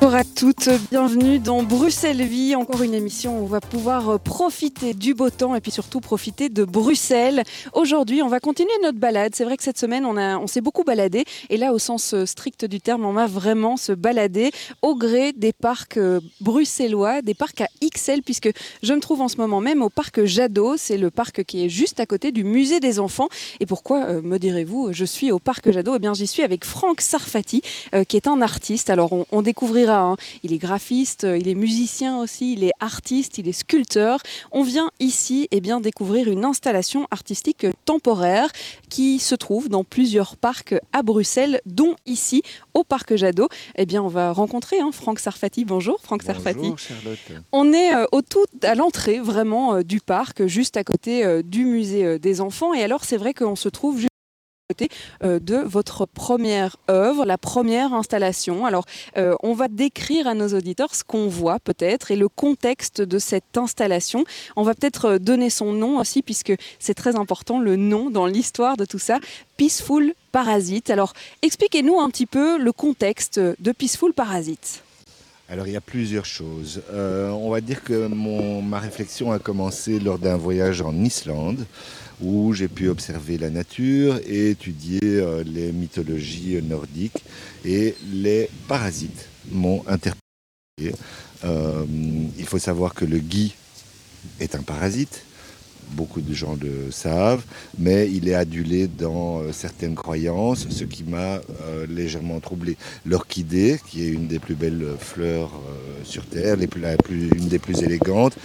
Bonjour à toutes, bienvenue dans Bruxelles Vie, encore une émission où on va pouvoir euh, profiter du beau temps et puis surtout profiter de Bruxelles. Aujourd'hui, on va continuer notre balade. C'est vrai que cette semaine, on, on s'est beaucoup baladé et là, au sens euh, strict du terme, on va vraiment se balader au gré des parcs euh, bruxellois, des parcs à XL, puisque je me trouve en ce moment même au parc Jadot. C'est le parc qui est juste à côté du musée des enfants. Et pourquoi, me direz-vous, je suis au parc Jadot? Eh bien, j'y suis avec Franck Sarfati, qui est un artiste. Alors, on découvrira Hein. Il est graphiste, il est musicien aussi, il est artiste, il est sculpteur. On vient ici et eh bien, découvrir une installation artistique temporaire qui se trouve dans plusieurs parcs à Bruxelles, dont ici au parc Jadot. Eh bien, on va rencontrer hein, Franck Sarfati. Bonjour Franck Sarfati. Charlotte. On est euh, au tout à l'entrée vraiment euh, du parc, juste à côté euh, du musée des enfants. Et alors, c'est vrai qu'on se trouve juste euh, de votre première œuvre, la première installation. Alors, euh, on va décrire à nos auditeurs ce qu'on voit peut-être et le contexte de cette installation. On va peut-être euh, donner son nom aussi, puisque c'est très important, le nom dans l'histoire de tout ça. Peaceful Parasite. Alors, expliquez-nous un petit peu le contexte de Peaceful Parasite. Alors il y a plusieurs choses. on va dire que ma réflexion a commencé lors d'un voyage en Islande où j'ai pu observer la nature et étudier euh, les mythologies nordiques et les parasites m'ont interpellé. Euh, il faut savoir que le gui est un parasite, beaucoup de gens le savent, mais il est adulé dans euh, certaines croyances, ce qui m'a euh, légèrement troublé. L'orchidée, qui est une des plus belles fleurs euh, sur Terre, une des plus élégantes,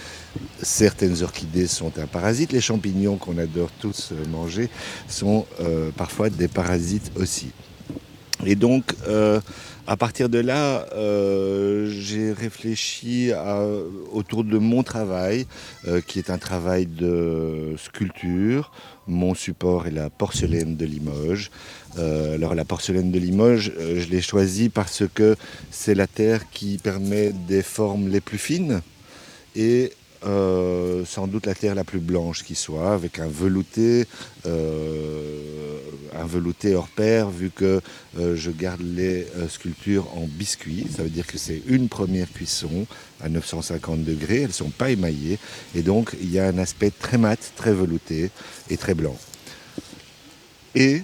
certaines orchidées sont un parasite. Les champignons qu'on adore tous manger sont parfois des parasites aussi. Et donc, à partir de là, euh, j'ai réfléchi autour de mon travail, euh, qui est un travail de sculpture. Mon support est la porcelaine de Limoges. Euh, alors la porcelaine de Limoges, je l'ai choisie parce que c'est la terre qui permet des formes les plus fines euh, sans doute la terre la plus blanche qui soit, avec un velouté, euh, un velouté hors pair, vu que euh, je garde les sculptures en biscuit. Ça veut dire que c'est une première cuisson à 950 degrés, elles ne sont pas émaillées, et donc il y a un aspect très mat, très velouté et très blanc. Et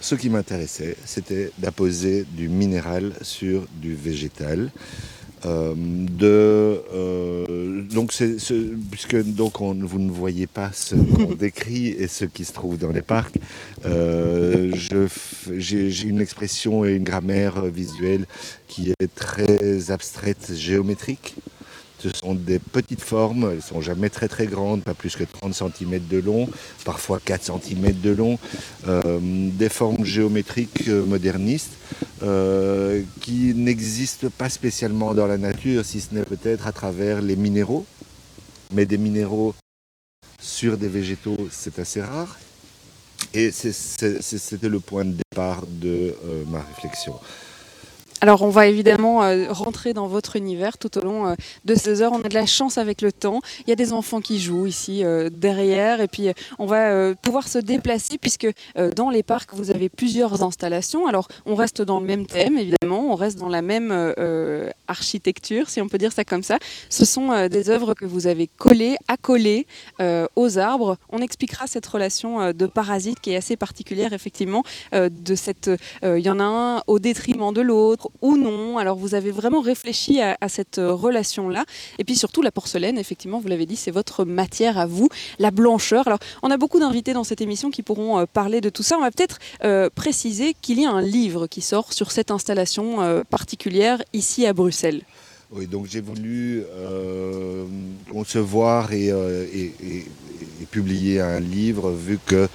ce qui m'intéressait, c'était d'apposer du minéral sur du végétal. Euh, de, euh, donc puisque donc vous ne voyez pas ce qu'on décrit et ce qui se trouve dans les parcs, euh, j'ai une expression et une grammaire visuelle qui est très abstraite, géométrique. Ce sont des petites formes, elles ne sont jamais très très grandes, pas plus que 30 cm de long, parfois 4 cm de long, euh, des formes géométriques euh, modernistes euh, qui n'existent pas spécialement dans la nature, si ce n'est peut-être à travers les minéraux. Mais des minéraux sur des végétaux, c'est assez rare. Et c'était le point de départ de ma réflexion. Alors on va évidemment euh, rentrer dans votre univers tout au long euh, de ces heures. On a de la chance avec le temps. Il y a des enfants qui jouent ici euh, derrière et puis on va pouvoir se déplacer puisque dans les parcs vous avez plusieurs installations. Alors on reste dans le même thème évidemment, on reste dans la même architecture si on peut dire ça comme ça. Ce sont des œuvres que vous avez collées, accolées aux arbres. On expliquera cette relation de parasite qui est assez particulière effectivement. de cette, il y en a un au détriment de l'autre ou non. Alors vous avez vraiment réfléchi à, cette euh, relation-là. Et puis surtout la porcelaine, effectivement, vous l'avez dit, c'est votre matière à vous, la blancheur. Alors on a beaucoup d'invités dans cette émission qui pourront euh, parler de tout ça. On va peut-être euh, préciser qu'il y a un livre qui sort sur cette installation particulière ici à Bruxelles. Oui, donc j'ai voulu concevoir et, publier un livre vu que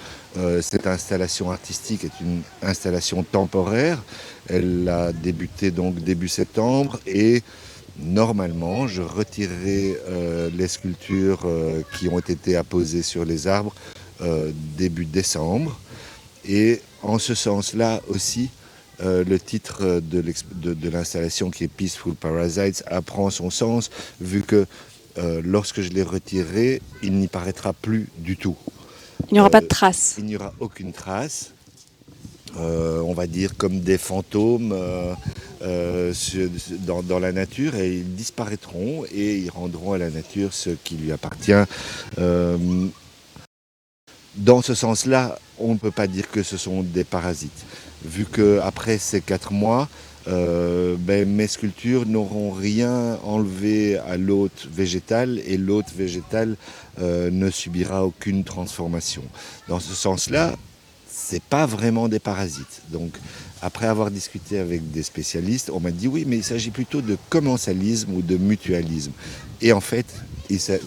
cette installation artistique est une installation temporaire. Elle a débuté donc début septembre et normalement je retirerai euh, les sculptures euh, qui ont été apposées sur les arbres euh, début décembre. Et en ce sens-là aussi, euh, le titre de, l'installation qui est Peaceful Parasites apprend son sens, vu que euh, lorsque je l'ai retiré, il n'y paraîtra plus du tout. Il n'y aura pas de traces. Il n'y aura aucune trace. on va dire comme des fantômes dans, dans, la nature et ils disparaîtront et ils rendront à la nature ce qui lui appartient. dans ce sens-là, on ne peut pas dire que ce sont des parasites vu qu'après ces quatre mois, euh, ben, mes sculptures n'auront rien enlevé à l'hôte végétal et l'hôte végétal euh, ne subira aucune transformation. Dans ce sens-là, c'est pas vraiment des parasites. Donc, après avoir discuté avec des spécialistes, on m'a dit oui, mais il s'agit plutôt de commensalisme ou de mutualisme. Et en fait,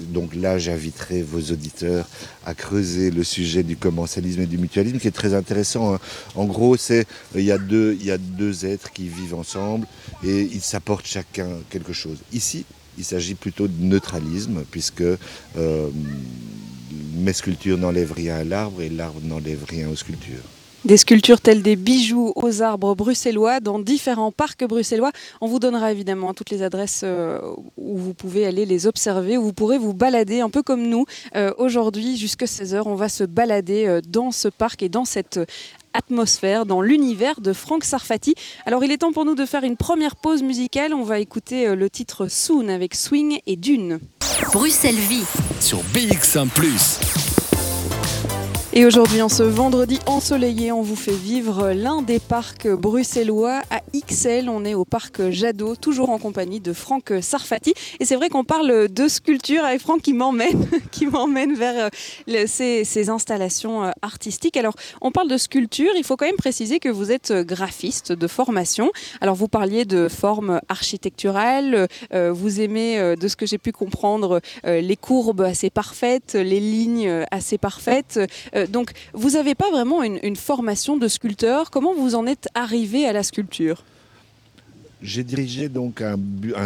donc là, j'inviterai vos auditeurs à creuser le sujet du commensalisme et du mutualisme, qui est très intéressant. Hein. En gros, c'est il y, a deux, il y a deux êtres qui vivent ensemble et ils s'apportent chacun quelque chose. Ici, il s'agit plutôt de neutralisme, puisque euh, mes sculptures n'enlèvent rien à l'arbre et l'arbre n'enlève rien aux sculptures. Des sculptures telles des bijoux aux arbres bruxellois dans différents parcs bruxellois. On vous donnera évidemment toutes les adresses euh, où vous pouvez aller les observer, où vous pourrez vous balader un peu comme nous. Euh, aujourd'hui, jusqu'à 16h, on va se balader euh, dans ce parc et dans cette atmosphère, dans l'univers de Franck Sarfati. Alors il est temps pour nous de faire une première pause musicale. On va écouter le titre Soon avec Swing et Dune. Bruxelles Vie sur BX1 ⁇ et aujourd'hui, en ce vendredi ensoleillé, on vous fait vivre l'un des parcs bruxellois à XL. On est au parc Jadot, toujours en compagnie de Franck Sarfati. Et c'est vrai qu'on parle de sculpture avec Franck qui m'emmène, qui m'emmène vers euh, ces, installations euh, artistiques. Alors, on parle de sculpture. Il faut quand même préciser que vous êtes graphiste de formation. Alors, vous parliez de formes architecturales. Euh, vous aimez, de ce que j'ai pu comprendre, les courbes assez parfaites, les lignes assez parfaites. Euh, donc, vous n'avez pas vraiment une, formation de sculpteur. Comment vous en êtes arrivé à la sculpture? J'ai dirigé donc un,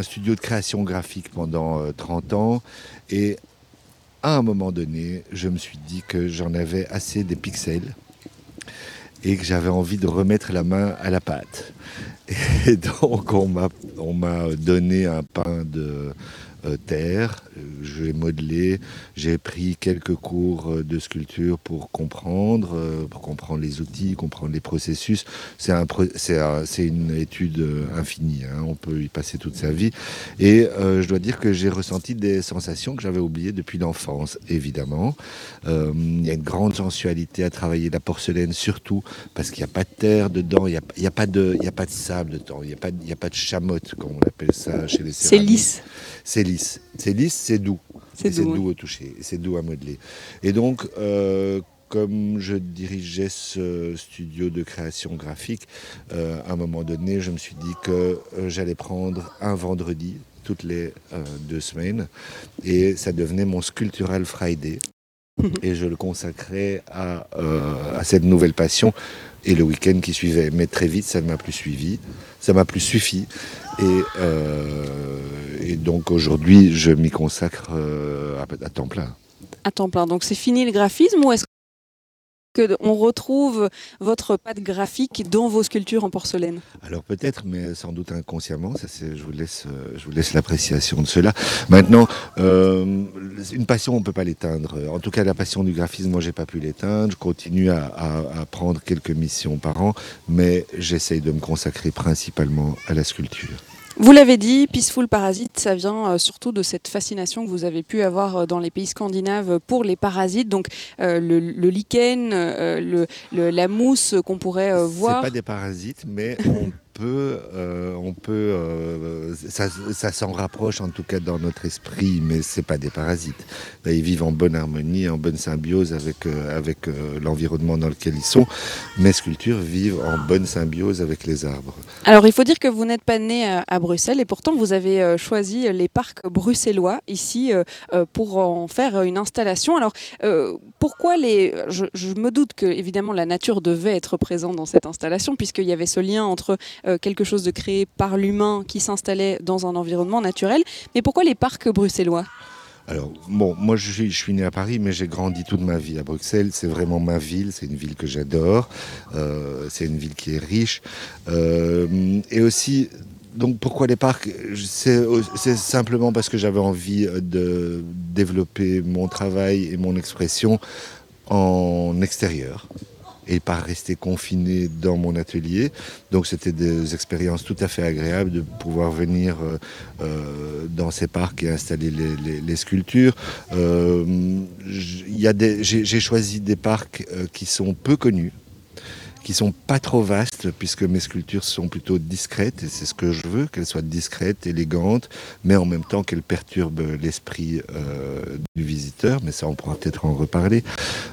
studio de création graphique pendant 30 euh, ans et à un moment donné, je me suis dit que j'en avais assez des pixels et que j'avais envie de remettre la main à la pâte. Et donc on m'a donné un pain de, euh, terre. Je l'ai modelé. J'ai pris quelques cours euh, de sculpture pour comprendre, euh, pour comprendre les outils, comprendre les processus. C'est un, c'est une étude infinie. Hein. On peut y passer toute sa vie. Et je dois dire que j'ai ressenti des sensations que j'avais oubliées depuis l'enfance, évidemment. Il y a une grande sensualité à travailler la porcelaine, surtout parce qu'il n'y a pas de terre dedans, il n'y a, y a, pas de, a pas de sable dedans, il n'y a, pas, a pas de chamotte, comme on appelle ça chez les céramiques. C'est lisse. C'est lisse. C'est lisse, c'est doux. C'est doux, au toucher, c'est doux à modeler. Et donc, euh, comme je dirigeais ce studio de création graphique, euh, à un moment donné, je me suis dit que euh, j'allais prendre un vendredi toutes les deux semaines et ça devenait mon Sculptural Friday. et je le consacrais à, à cette nouvelle passion et le week-end qui suivait. Mais très vite, ça ne m'a plus suivi, ça m'a plus suffi. Et, et donc aujourd'hui, je m'y consacre euh, à, temps plein. À temps plein. Donc c'est fini le graphisme ou est-ce qu'on retrouve votre patte graphique dans vos sculptures en porcelaine Alors peut-être, mais sans doute inconsciemment. Ça, je vous laisse, je vous laisse l'appréciation de cela. Maintenant, euh, une passion, on ne peut pas l'éteindre. En tout cas, la passion du graphisme, moi, j'ai pas pu l'éteindre. Je continue à, prendre quelques missions par an, mais j'essaye de me consacrer principalement à la sculpture. Vous l'avez dit, Peaceful Parasite, ça vient euh, surtout de cette fascination que vous avez pu avoir euh, dans les pays scandinaves pour les parasites, donc euh, le, lichen, le, la mousse qu'on pourrait voir. C'est pas des parasites, mais on euh, on peut, euh, ça, s'en rapproche en tout cas dans notre esprit, mais c'est pas des parasites. ils vivent en bonne harmonie, en bonne symbiose avec euh, avec l'environnement dans lequel ils sont. Mes sculptures vivent en bonne symbiose avec les arbres. Alors il faut dire que vous n'êtes pas né à, Bruxelles et pourtant vous avez choisi les parcs bruxellois ici pour en faire une installation. Alors pourquoi les je, je, me doute que évidemment la nature devait être présente dans cette installation puisqu'il y avait ce lien entre quelque chose de créé par l'humain qui s'installait dans un environnement naturel. Mais pourquoi les parcs bruxellois? Alors, bon, moi je suis, je suis, né à Paris, mais j'ai grandi toute ma vie à Bruxelles. C'est vraiment ma ville, c'est une ville que j'adore. Euh, c'est une ville qui est riche. Euh, et aussi, donc pourquoi les parcs? C'est simplement parce que j'avais envie de développer mon travail et mon expression en extérieur et pas rester confiné dans mon atelier. Donc c'était des expériences tout à fait agréables de pouvoir venir euh, euh dans ces parcs et installer les, sculptures. Euh, J'ai choisi des parcs qui sont peu connus qui sont pas trop vastes puisque mes sculptures sont plutôt discrètes et c'est ce que je veux, qu'elles soient discrètes, élégantes, mais en même temps qu'elles perturbent l'esprit euh, du visiteur. Mais ça, on pourra peut-être en reparler.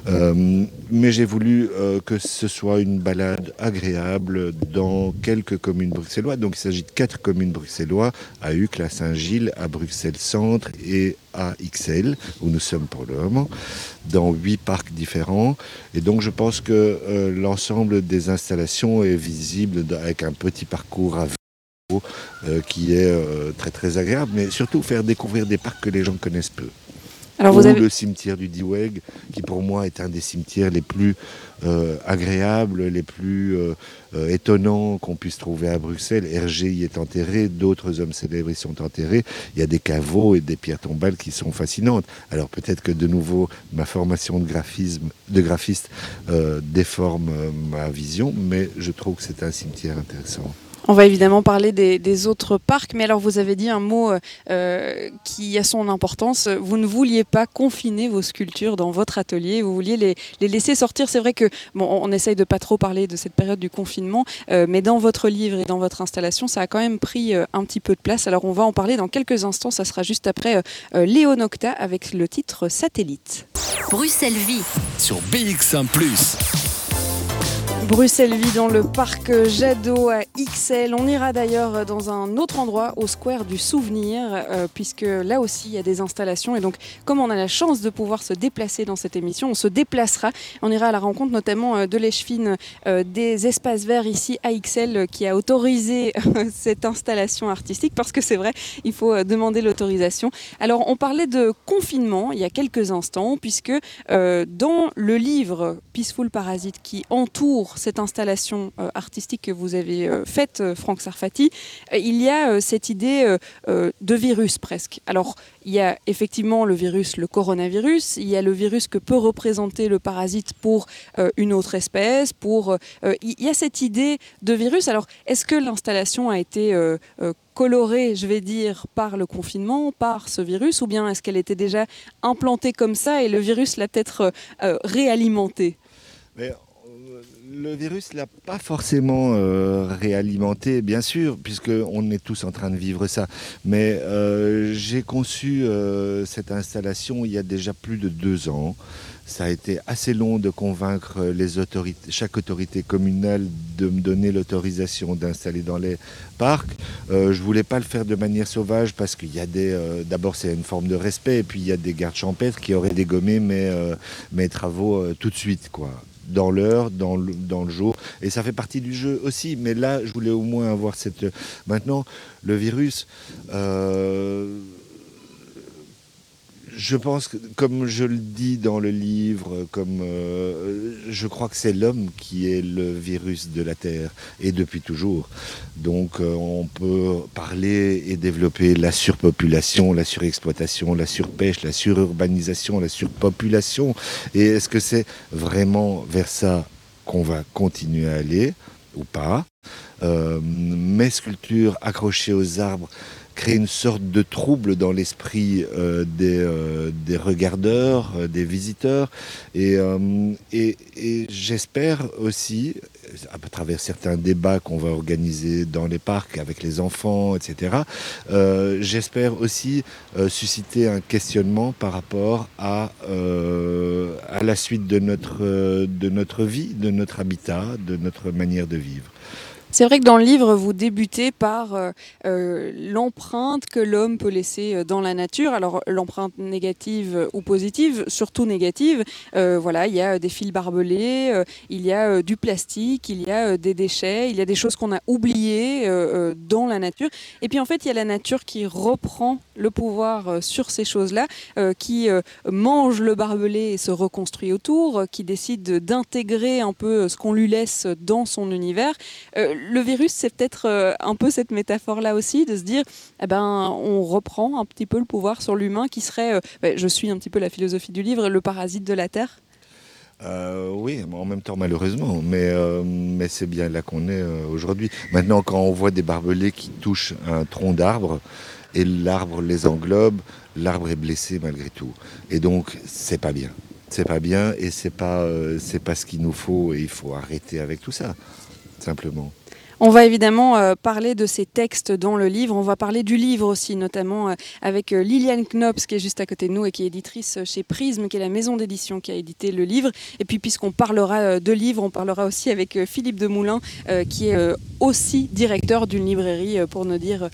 Euh, mais j'ai voulu euh, que ce soit une balade agréable dans quelques communes bruxelloises. Donc il s'agit de quatre communes bruxelloises à Uccle, à Saint-Gilles, à Bruxelles Centre et à XL, où nous sommes pour le moment, dans huit parcs différents. Et donc je pense que euh, l'ensemble des installations est visible avec un petit parcours à vélo euh, qui est euh, très très agréable, mais surtout faire découvrir des parcs que les gens connaissent peu. Alors vous avez... le cimetière du Diweg, qui pour moi est un des cimetières les plus euh, agréables, les plus euh, euh, étonnants qu'on puisse trouver à Bruxelles. Hergé y est enterré, d'autres hommes célèbres y sont enterrés. Il y a des caveaux et des pierres tombales qui sont fascinantes. Alors peut-être que de nouveau ma formation de graphisme, de graphiste déforme ma vision, mais je trouve que c'est un cimetière intéressant. On va évidemment parler des, des, autres parcs, mais alors vous avez dit un mot euh, qui a son importance. Vous ne vouliez pas confiner vos sculptures dans votre atelier, vous vouliez les, les laisser sortir. C'est vrai que bon, on essaye de pas trop parler de cette période du confinement, euh, mais dans votre livre et dans votre installation, ça a quand même pris euh, un petit peu de place. Alors on va en parler dans quelques instants. Ça sera juste après euh, Léo Nocta avec le titre Satellite. Bruxelles Vie sur BX1 ⁇ Bruxelles vit dans le parc Jadot à XL. On ira d'ailleurs dans un autre endroit, au Square du Souvenir, euh, puisque là aussi il y a des installations. Et donc, comme on a la chance de pouvoir se déplacer dans cette émission, on se déplacera. On ira à la rencontre notamment euh, de l'échevine euh, des espaces verts ici à XL qui a autorisé cette installation artistique, parce que c'est vrai, il faut demander l'autorisation. Alors, on parlait de confinement il y a quelques instants, puisque dans le livre Peaceful Parasite qui entoure cette installation euh, artistique que vous avez euh, faite, euh, Franck Sarfati, il y a cette idée de virus presque. Alors, il y a effectivement le virus, le coronavirus, il y a le virus que peut représenter le parasite pour une autre espèce, pour... il y a cette idée de virus. Alors, est-ce que l'installation a été colorée, je vais dire, par le confinement, par ce virus, ou bien est-ce qu'elle était déjà implantée comme ça et le virus l'a peut-être réalimentée? Le virus l'a pas forcément euh, réalimenté, bien sûr, puisqu'on est tous en train de vivre ça. Mais euh, j'ai conçu euh, cette installation il y a déjà plus de deux ans. Ça a été assez long de convaincre chaque autorité communale de me donner l'autorisation d'installer dans les parcs. Euh, je voulais pas le faire de manière sauvage parce qu'il y a des, euh, d'abord c'est une forme de respect et puis il y a des gardes champêtres qui auraient dégommé mes, euh, mes travaux tout de suite, quoi dans l'heure, dans le, dans le jour. Et ça fait partie du jeu aussi. Mais là, je voulais au moins avoir cette... Maintenant, le virus... Euh je pense que, comme je le dis dans le livre, comme euh, je crois que c'est l'homme qui est le virus de la Terre, et depuis toujours. Donc euh, on peut parler et développer la surpopulation, la surexploitation, la surpêche, la sururbanisation, la surpopulation. Et est-ce que c'est vraiment vers ça qu'on va continuer à aller ou pas? Euh, Mes sculptures accrochées aux arbres créer une sorte de trouble dans l'esprit euh, des, euh, des, regardeurs, euh, des visiteurs. Et, euh, et, et j'espère aussi, à travers certains débats qu'on va organiser dans les parcs avec les enfants, etc., euh, j'espère aussi euh, susciter un questionnement par rapport à, à la suite de notre, de notre vie, de notre habitat, de notre manière de vivre. C'est vrai que dans le livre, vous débutez par euh, euh, l'empreinte que l'homme peut laisser euh, dans la nature. Alors l'empreinte négative ou positive, surtout négative. voilà, il y a des fils barbelés, il y a du plastique, il y a des déchets, il y a des choses qu'on a oubliées dans la nature. Et puis en fait, il y a la nature qui reprend le pouvoir sur ces choses-là, qui mange le barbelé et se reconstruit autour, qui décide d'intégrer un peu ce qu'on lui laisse dans son univers le virus, c'est peut-être euh, un peu cette métaphore-là aussi, de se dire, eh ben, on reprend un petit peu le pouvoir sur l'humain qui serait, euh, ben, je suis un petit peu la philosophie du livre, le parasite de la Terre. Euh, oui, en même temps malheureusement, mais, c'est bien là qu'on est aujourd'hui. Maintenant, quand on voit des barbelés qui touchent un tronc d'arbre et l'arbre les englobe, l'arbre est blessé malgré tout. Et donc, c'est pas bien. C'est pas bien et c'est pas, c'est pas ce qu'il nous faut et il faut arrêter avec tout ça, simplement. On va évidemment euh, parler de ces textes dans le livre. On va parler du livre aussi, notamment euh, avec euh, Liliane Knops, qui est juste à côté de nous et qui est éditrice chez Prisme, qui est la maison d'édition qui a édité le livre. Et puis, puisqu'on parlera de livres, on parlera aussi avec Philippe Demoulin, qui est aussi directeur d'une librairie, pour ne dire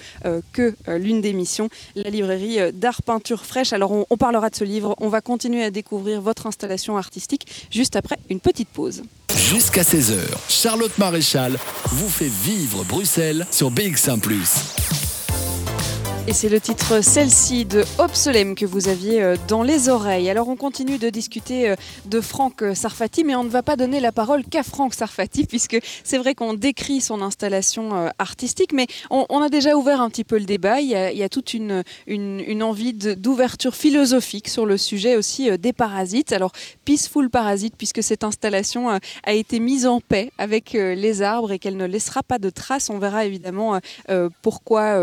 que l'une des missions, la librairie d'art peinture fraîche. Alors, on parlera de ce livre. On va continuer à découvrir votre installation artistique juste après une petite pause. Jusqu'à 16h, Charlotte Maréchal vous fait vivre Bruxelles sur BX1 ⁇ et c'est le titre Celle-ci de Obsolem que vous aviez euh, dans les oreilles. Alors on continue de discuter euh, de Franck Sarfati, mais on ne va pas donner la parole qu'à Franck Sarfati, puisque c'est vrai qu'on décrit son installation euh, artistique, mais on, a déjà ouvert un petit peu le débat. Il y a, toute une, envie d'ouverture philosophique sur le sujet aussi des parasites. Alors Peaceful Parasite, puisque cette installation a été mise en paix avec les arbres et qu'elle ne laissera pas de traces. On verra évidemment pourquoi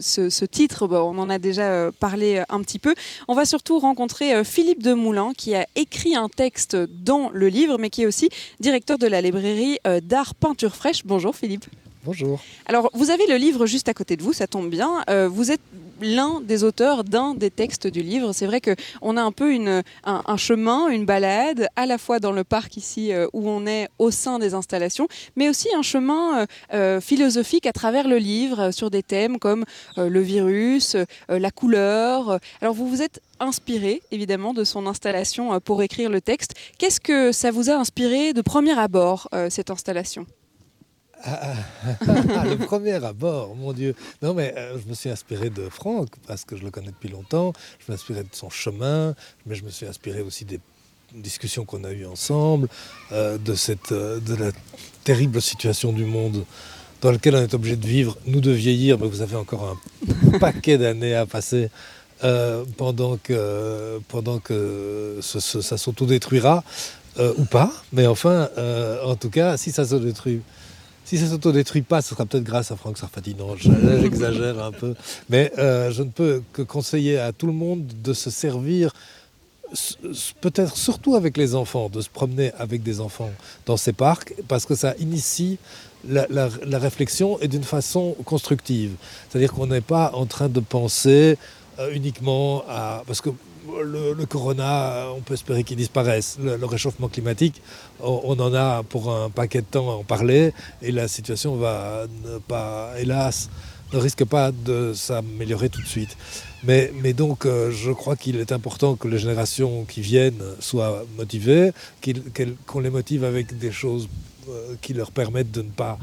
ce ce, titre, bah, on en a déjà euh, parlé euh, un petit peu. On va surtout rencontrer euh, Philippe Demoulin qui a écrit un texte dans le livre, mais qui est aussi directeur de la librairie d'art peinture fraîche. Bonjour Philippe. Bonjour. Alors, vous avez le livre juste à côté de vous, ça tombe bien. vous êtes l'un des auteurs d'un des textes du livre. C'est vrai qu'on a un peu une, un, chemin, une balade, à la fois dans le parc ici euh, où on est au sein des installations, mais aussi un chemin euh, euh, philosophique à travers le livre sur des thèmes comme le virus, la couleur. Alors vous vous êtes inspiré évidemment de son installation pour écrire le texte. Qu'est-ce que ça vous a inspiré de premier abord, cette installation? Ah, ah, le premier abord, mon Dieu. Non, mais euh, je me suis inspiré de Franck parce que je le connais depuis longtemps. Je m'inspirais de son chemin, mais je me suis inspiré aussi des discussions qu'on a eues ensemble, euh, de, cette, euh, de la terrible situation du monde dans lequel on est obligé de vivre, nous de vieillir, mais vous avez encore un paquet d'années à passer pendant que, pendant que ça s'autodétruira, ou pas. Mais enfin, en tout cas, si ça se détruit si ça s'autodétruit pas, ce sera peut-être grâce à Franck Sarfati. Non, j'exagère un peu. Mais euh, je ne peux que conseiller à tout le monde de se servir, peut-être surtout avec les enfants, de se promener avec des enfants dans ces parcs, parce que ça initie la, réflexion et d'une façon constructive. C'est-à-dire qu'on n'est pas en train de penser euh, uniquement à... Parce que le, corona, on peut espérer qu'il disparaisse. Le, réchauffement climatique, on, en a pour un paquet de temps à en parler et la situation va ne hélas, ne risque pas de s'améliorer tout de suite. Mais, mais donc, euh, je crois qu'il est important que les générations qui viennent soient motivées, qu'on les motive avec des choses euh, qui leur permettent de ne pas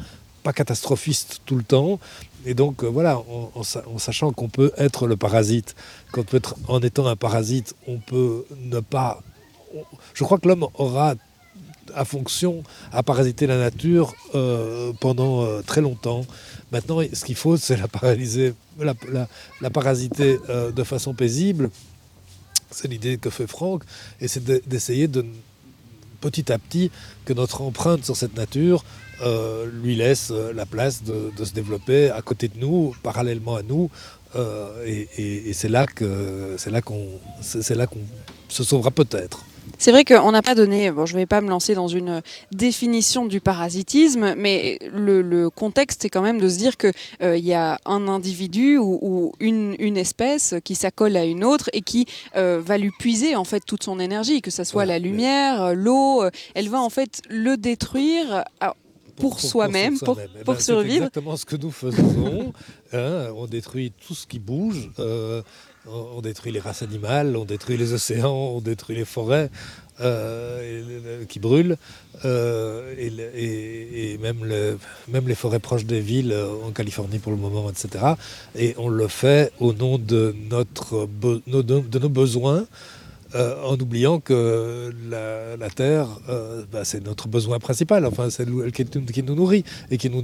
pas catastrophiste tout le temps. Et donc, euh, voilà, en, sachant qu'on peut être le parasite, qu'on peut être, en étant un parasite, on peut ne pas. je crois que l'homme aura à fonction à parasiter la nature euh, pendant euh, très longtemps. Maintenant, ce qu'il faut, c'est la paralyser, la, la, parasiter de façon paisible. C'est l'idée que fait Franck, et c'est d'essayer de, petit à petit que notre empreinte sur cette nature euh, lui laisse euh, la place de, se développer à côté de nous, parallèlement à nous. Euh, et, c'est là que c'est là qu'on c'est là qu'on se sauvera peut-être. C'est vrai qu'on n'a pas donné, bon, je ne vais pas me lancer dans une définition du parasitisme, mais le, contexte c'est quand même de se dire qu'il il y a un individu ou, une, une, espèce qui s'accole à une autre et qui va lui puiser en fait toute son énergie, que ce soit la lumière, l'eau, elle va en fait le détruire pour, soi-même, pour. Eh pour ben, C'est survivre. exactement ce que nous faisons. hein. on détruit tout ce qui bouge. euh, on détruit les races animales, on détruit les océans, on détruit les forêts euh, qui brûlent, euh, et, le- et- et même, le- même les forêts proches des villes en Californie pour le moment, etc. Et on le fait au nom notre, de nos besoins. Euh, en oubliant que la, Terre, euh, bah, c'est notre besoin principal, enfin c'est elle qui, nous nourrit et qui nous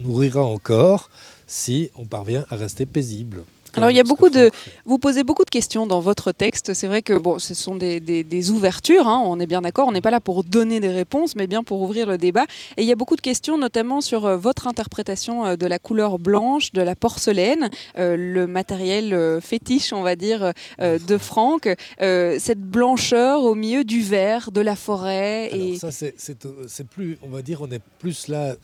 nourrira encore si on parvient à rester paisible. Alors, il y a beaucoup de-. Vous posez beaucoup de questions dans votre texte. C'est vrai que bon, ce sont des, des- des ouvertures, hein, on est bien d'accord. On n'est pas là pour donner des réponses, mais bien pour ouvrir le débat. Et il y a beaucoup de questions, notamment sur euh, votre interprétation euh, de la couleur blanche, de la porcelaine, euh, le matériel fétiche, on va dire, de Franck. Cette blancheur au milieu du vert, de la forêt. Alors Et... ça, c'est- plus, on va dire, on est plus là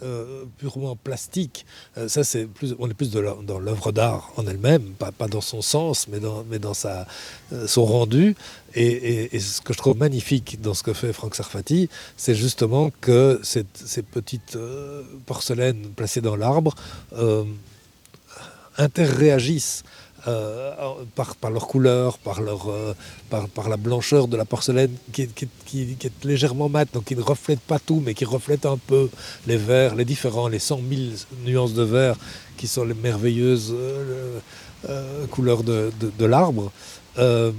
purement plastique. Ça, c'est plus, on est plus de dans l'œuvre d'art en elle-même, pas, dans son sens, mais dans, mais dans sa, euh, son rendu. Et, ce que je trouve magnifique dans ce que fait Franck Sarfati, c'est justement que ces petites euh, porcelaines placées dans l'arbre euh, interréagissent. par, par leur couleur, par, leur, par, la blancheur de la porcelaine qui qui qui- est légèrement mate, donc qui ne reflète pas tout, mais qui reflète un peu les verts, les différents, les 100 000 nuances de vert qui sont les merveilleuses couleurs de, de- l'arbre. Euh,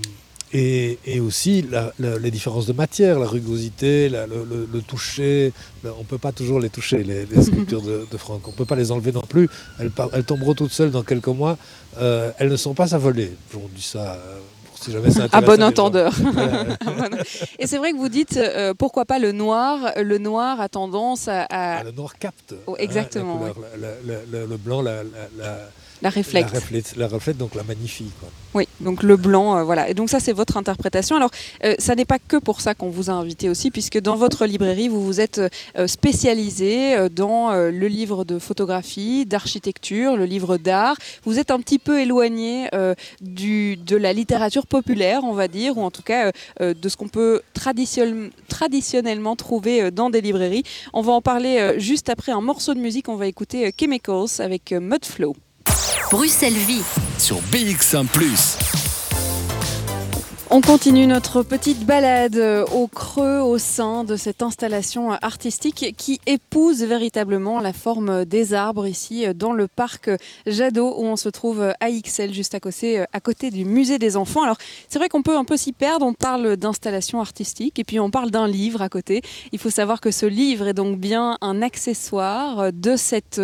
et, aussi les différences de matière, la rugosité, le, toucher. On ne peut pas toujours les toucher, les, sculptures de, de Franck. On ne peut pas les enlever non plus. Elles, tomberont toutes seules dans quelques mois. Euh, elles ne sont pas à voler. On dit ça euh, si jamais ça bon entendeur. Et c'est vrai que vous dites euh, pourquoi pas le noir. Le noir a tendance à, à- Ah, le noir capte. Oh, hein, exactement, couleur, le blanc la, la, la- la la reflète. la reflète, donc la magnifie. Quoi. Oui, donc le blanc, euh, voilà. Et donc ça, c'est votre interprétation. Alors, euh, ça n'est pas que pour ça qu'on vous a invité aussi, puisque dans votre librairie, vous vous êtes euh, spécialisé dans le livre de photographie, d'architecture, le livre d'art. Vous êtes un petit peu éloigné du, de la littérature populaire, on va dire, ou en tout cas euh, euh, de ce qu'on peut traditionnel- traditionnellement trouver euh, dans des librairies. On va en parler euh, juste après un morceau de musique. On va écouter Chemicals avec Mudflow. Bruxelles Vie, Sur BX1 ⁇ On continue notre petite balade au creux, au sein de cette installation artistique qui épouse véritablement la forme des arbres ici dans le parc Jadot où on se trouve à Ixelles juste à côté, à côté du musée des enfants. Alors c'est vrai qu'on peut un peu s'y perdre, on parle d'installation artistique et puis on parle d'un livre à côté. Il faut savoir que ce livre est donc bien un accessoire de cette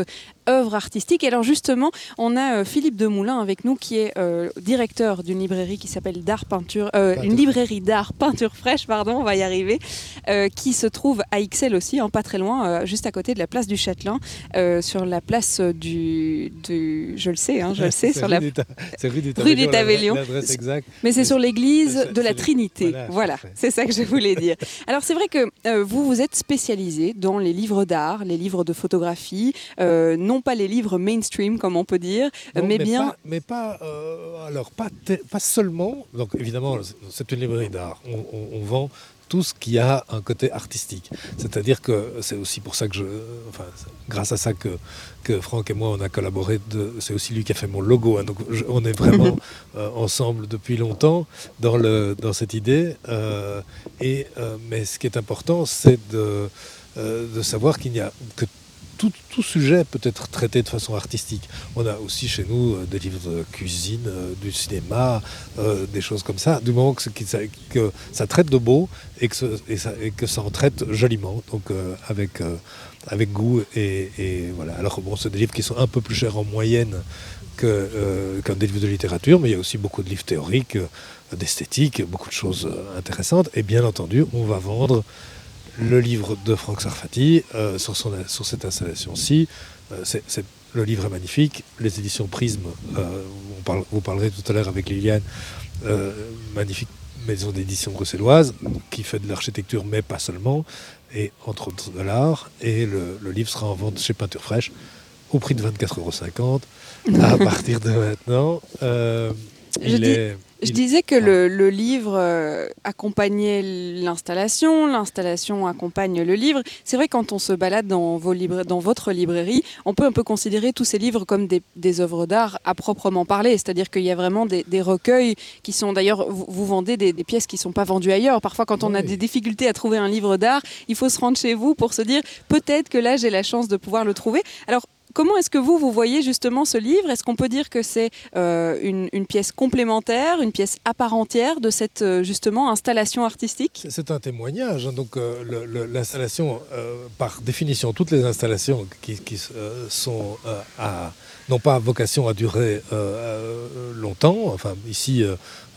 œuvre artistique. Et alors justement, on a euh, Philippe Demoulin avec nous qui est euh, directeur d'une librairie qui s'appelle d'art peinture, euh, une librairie d'art peinture fraîche, pardon, on va y arriver, euh, qui se trouve à Ixelles aussi, hein, pas très loin, juste à côté de la place du Châtelain, sur la place du, du, je le sais, hein, je le sais, sur rue la, c'est rue du exacte. mais c'est sur l'église de la Trinité. voilà, Voilà, c'est ça que je voulais dire. Alors c'est vrai que vous vous êtes spécialisé dans les livres d'art, les livres de photographie, euh, non pas les livres mainstream comme on peut dire, Non, mais, bien pas, mais pas, euh, alors pas, pas seulement. Donc évidemment, c'est une librairie d'art. On, on- on vend tout ce qui a un côté artistique. C'est-à-dire que c'est aussi pour ça que je, enfin, grâce à ça que que Franck et moi on a collaboré. de- C'est aussi lui qui a fait mon logo. hein. donc je- on est vraiment euh, ensemble depuis longtemps dans le dans cette idée. euh, et mais ce qui est important, c'est de de savoir qu'il n'y a que tout, sujet peut être traité de façon artistique. On a aussi chez nous euh, des livres de cuisine, euh, du cinéma, euh, des choses comme ça, du moment que, ça, traite de beau et que, ça, en traite joliment, donc avec, avec goût. Et, voilà. Alors bon, c'est des livres qui sont un peu plus chers en moyenne qu'un des livres de littérature, mais il y a aussi beaucoup de livres théoriques, d'esthétique, beaucoup de choses intéressantes. Et bien entendu, on va vendre le livre de Franck Sarfati euh, sur, son, sur cette installation-ci. Euh, le livre est magnifique. Les éditions Prisme, euh, on parle, vous parlerez tout à l'heure avec Liliane, euh, magnifique maison d'édition bruxelloise qui fait de l'architecture, mais pas seulement, et entre autres de l'art. Et le, le livre sera en vente chez Peinture Fraîche au prix de 24,50 euros à partir de maintenant. Euh, Je il dis- est Je disais que le, le livre euh, accompagnait l'installation, l'installation accompagne le livre. C'est vrai quand on se balade dans, vos libra- dans votre librairie, on peut un peu considérer tous ces livres comme des, des œuvres d'art à proprement parler. C'est-à-dire qu'il y a vraiment des, des recueils qui sont d'ailleurs, vous, vous vendez des, des pièces qui ne sont pas vendues ailleurs. Parfois quand on a des difficultés à trouver un livre d'art, il faut se rendre chez vous pour se dire peut-être que là j'ai la chance de pouvoir le trouver. Alors Comment est-ce que vous, vous voyez justement ce livre? Est-ce qu'on peut dire que c'est euh, une, pièce complémentaire, une pièce à part entière de cette euh, justement installation artistique? C'est- un témoignage. hein. Donc euh, l'installation, par définition, toutes les installations qui, sont à n'ont pas vocation à durer longtemps. Enfin, ici,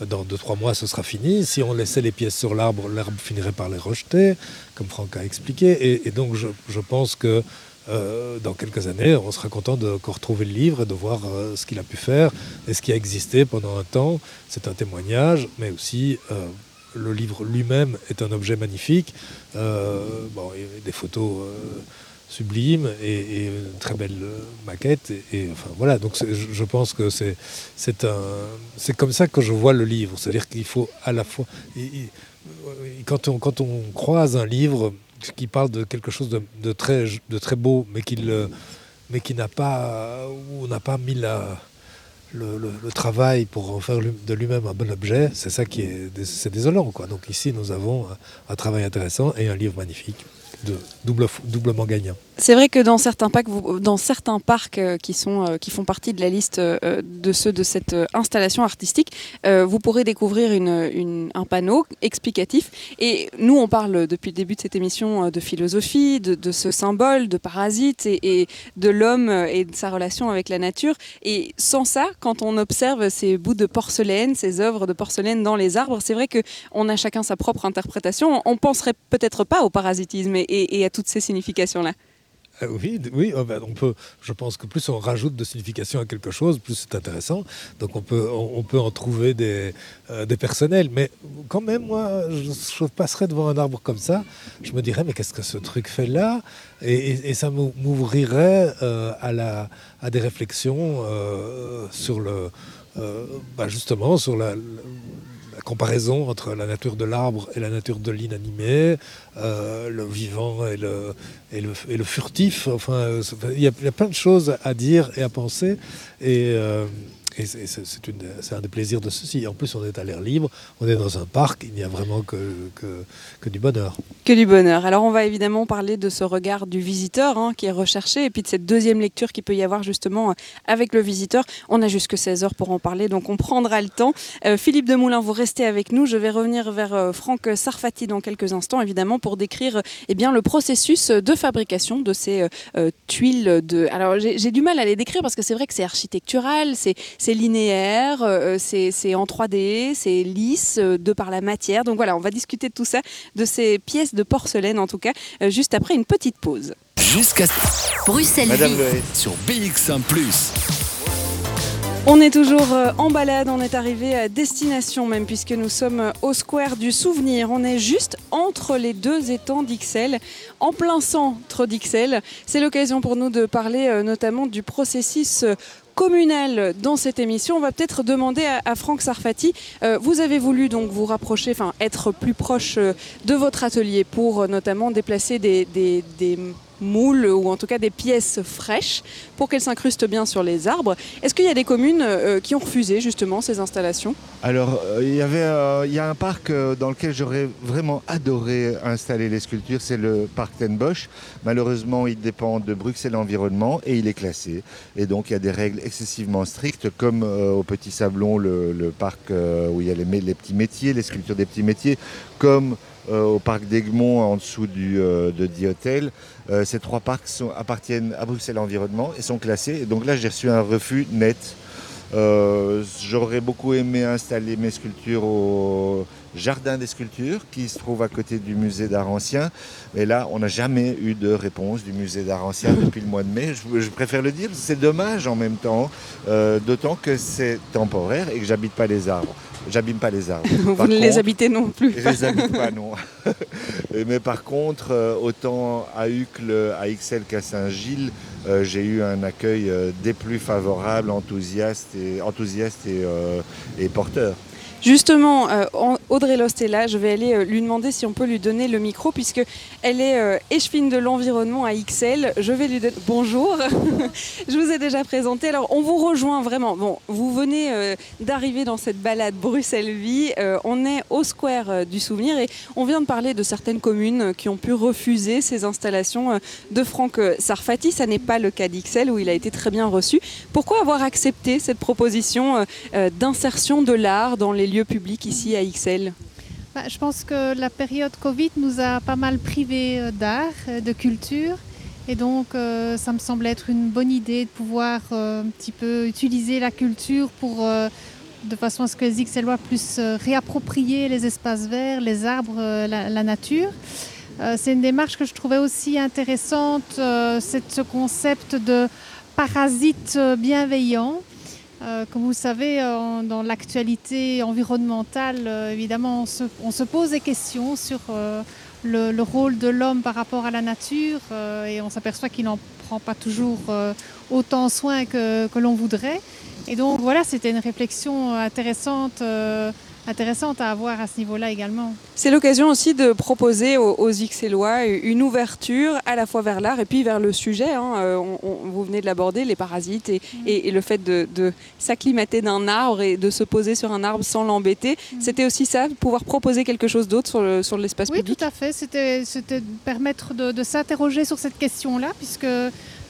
dans 2-3 mois, ce sera fini. Si on laissait les pièces sur l'arbre, l'arbre finirait par les rejeter, comme Franck a expliqué. Et, donc, je pense que euh, dans quelques années, on sera content de retrouver le livre et de voir euh, ce qu'il a pu faire et ce qui a existé pendant un temps. C'est un témoignage, mais aussi euh, le livre lui-même est un objet magnifique. Bon, il y a des photos sublimes et, une très belle maquette. Et, enfin voilà, donc je, pense que c'est c'est un c'est comme ça que je vois le livre. C'est-à-dire qu'il faut à la fois quand on quand on croise un livre qui parle de quelque chose de, très de très beau, mais qui le- mais qui n'a pas où on n'a pas mis le, travail pour en faire de lui-même un bon objet, c'est ça qui est, c'est désolant. Quoi. Donc ici, nous avons un, travail intéressant et un livre magnifique, de, double, doublement gagnant. C'est vrai que dans certains certains parcs euh, qui, sont, euh, qui font partie de la liste euh, de ceux de cette euh, installation artistique, euh, vous pourrez découvrir une, une- un panneau explicatif. Et nous, on parle depuis le début de cette émission euh, de philosophie, de, ce symbole, de parasite et, de l'homme euh, et de sa relation avec la nature. Et sans ça, quand on observe ces bouts de porcelaine, ces œuvres de porcelaine dans les arbres, c'est vrai que on a chacun sa propre interprétation. On penserait peut-être pas au parasitisme et à toutes ces significations-là. Euh, oui, oui oh, ben, on peut, je pense que plus on rajoute de signification à quelque chose, plus c'est intéressant. Donc on peut, on, peut en trouver des, euh, des personnels. Mais quand même, moi, je, je passerais devant un arbre comme ça, je me dirais, mais qu'est-ce que ce truc fait là? Et, ça m'ou- m'ouvrirait euh, à, la, à des réflexions sur le, bah, justement, sur la, la comparaison entre la nature de l'arbre et la nature de l'inanimé, euh, le vivant et le, et le, furtif. Enfin, euh, c'est- il y, a, il y a plein de choses à dire et à penser. Et, euh, et c'est- un des plaisirs de ceci. En plus, on est à l'air libre, on est dans un parc, il n'y a vraiment que, que, du bonheur. Que du bonheur. Alors on va évidemment parler de ce regard du visiteur hein, qui est recherché et puis de cette deuxième lecture qu'il peut y avoir justement avec le visiteur. On a jusque 16 heures pour en parler, donc on prendra le temps. Euh, Philippe Demoulin, vous restez avec nous. Je vais revenir vers euh, Franck Sarfati dans quelques instants, évidemment, pour décrire euh, bien, le processus de fabrication de ces euh, euh, tuiles. De... Alors j'ai du mal à les décrire parce que c'est vrai que c'est architectural, c'est c'est linéaire, euh, c'est c'est en 3D, c'est lisse euh, de par la matière. Donc voilà, on va discuter de tout ça, de ces pièces de porcelaine en tout cas, euh, juste après une petite pause. Jusqu'à Bruxelles Madame sur BX1 ⁇ On est toujours euh, en balade, on est arrivé à destination même puisque nous sommes euh, au square du souvenir. On est juste entre les deux étangs d'Ixelles, en plein centre d'Ixelles. C'est l'occasion pour nous de parler euh, notamment du processus euh, communal dans cette émission. On va peut-être demander à, Franck Sarfati, euh, vous avez voulu donc vous rapprocher, enfin être plus proche euh, de votre atelier pour euh, notamment déplacer des- des moules ou en tout cas des pièces fraîches pour qu'elles s'incrustent bien sur les arbres. Est-ce qu'il y a des communes euh, qui ont refusé justement ces installations? Alors, euh, il y avait, euh, y a un parc dans lequel j'aurais vraiment adoré installer les sculptures, c'est le parc Ten Bosch. Malheureusement, il dépend de Bruxelles Environnement et il est classé. Et donc, il y a des règles excessivement strictes, comme au Petit Sablon, le, parc où il y a les, petits métiers, les sculptures des petits métiers, comme au parc d'Egmont en dessous du, de Diotel. Euh, ces trois parcs appartiennent à Bruxelles Environnement et sont classés. Donc là, j'ai reçu un refus net. Euh, J'aurais beaucoup aimé installer mes sculptures au Jardin des sculptures qui se trouve à côté du musée d'art ancien. Mais là, on n'a jamais eu de réponse du musée d'art ancien depuis le mois de mai. Je, je préfère le dire, c'est dommage en même temps, euh, d'autant que c'est temporaire et que j'habite pas les arbres. J'abîme pas les arbres. Vous Par ne les habitez non plus. je les habite pas, non. Mais par contre, euh, autant à Uccle, à Ixelles qu'à Saint-Gilles, euh, j'ai eu un accueil euh, des plus favorables, enthousiaste et, enthousiaste et, et porteur. Justement, euh, Audrey Lost est là. Je vais aller euh, lui demander si on peut lui donner le micro, puisque elle est euh, échevine de l'environnement à XL. Je vais lui donner. Bonjour. je vous ai déjà présenté. Alors, on vous rejoint vraiment. Bon, vous venez d'arriver dans cette balade Bruxelles-Vie. on est au Square du Souvenir et on vient de parler de certaines communes qui ont pu refuser ces installations de Franck Sarfati. Ça n'est pas le cas d'XL où il a été très bien reçu. Pourquoi avoir accepté cette proposition d'insertion de l'art dans les lieux publics ici à XL bah, Je pense que la période Covid nous a pas mal privés euh, d'art, euh, de culture. Et donc, euh, ça me semble être une bonne idée de pouvoir un petit peu utiliser la culture pour, de façon à ce que les XLois puissent réapproprier les espaces verts, les arbres, la, nature. c'est une démarche que je trouvais aussi intéressante, c'est ce concept de parasite bienveillant. Euh, comme vous le savez, euh, dans l'actualité environnementale, euh, évidemment, on se, pose des questions sur le, rôle de l'homme par rapport à la nature et on s'aperçoit qu'il n'en prend pas toujours autant soin que l'on voudrait. Et donc voilà, c'était une réflexion intéressante intéressante à avoir à ce niveau-là également. C'est l'occasion aussi de proposer aux, aux XLOis une ouverture à la fois vers l'art et puis vers le sujet. Hein. Euh, vous venez de l'aborder, les parasites et, mm. le fait de, s'acclimater d'un arbre et de se poser sur un arbre sans l'embêter. Mm. C'était aussi ça, pouvoir proposer quelque chose d'autre sur, l'espace public Oui, tout à fait. C'était permettre de, s'interroger sur cette question-là, puisque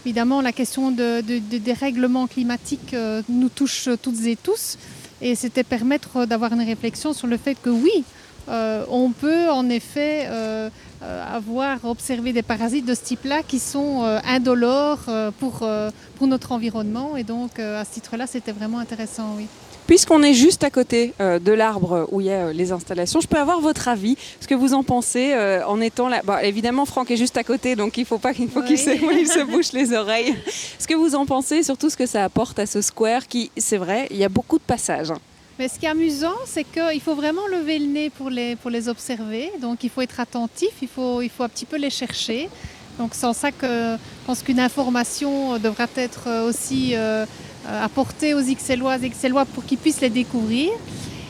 évidemment la question des règlements climatiques euh, nous touche toutes et tous. Et c'était permettre d'avoir une réflexion sur le fait que oui, euh, on peut en effet euh, euh, avoir observé des parasites de ce type-là qui sont indolores pour, pour notre environnement. Et donc à ce titre-là, c'était vraiment intéressant, oui. Puisqu'on est juste à côté de l'arbre où il y a les installations, je peux avoir votre avis, ce que vous en pensez en étant là. Évidemment, Franck est juste à côté, donc il faut pas qu'il faut qu'il se, se, bouche les oreilles. Ce que vous en pensez, surtout ce que ça apporte à ce square, qui, c'est vrai, il y a beaucoup de passages. Hein. Mais ce qui est amusant, c'est qu'il faut vraiment lever le nez pour les, pour les observer. Donc il faut être attentif, il faut, il faut un petit peu les chercher. Donc sans ça que je pense qu'une information devra être aussi euh, apportée aux Xellois et Xellois pour qu'ils puissent les découvrir.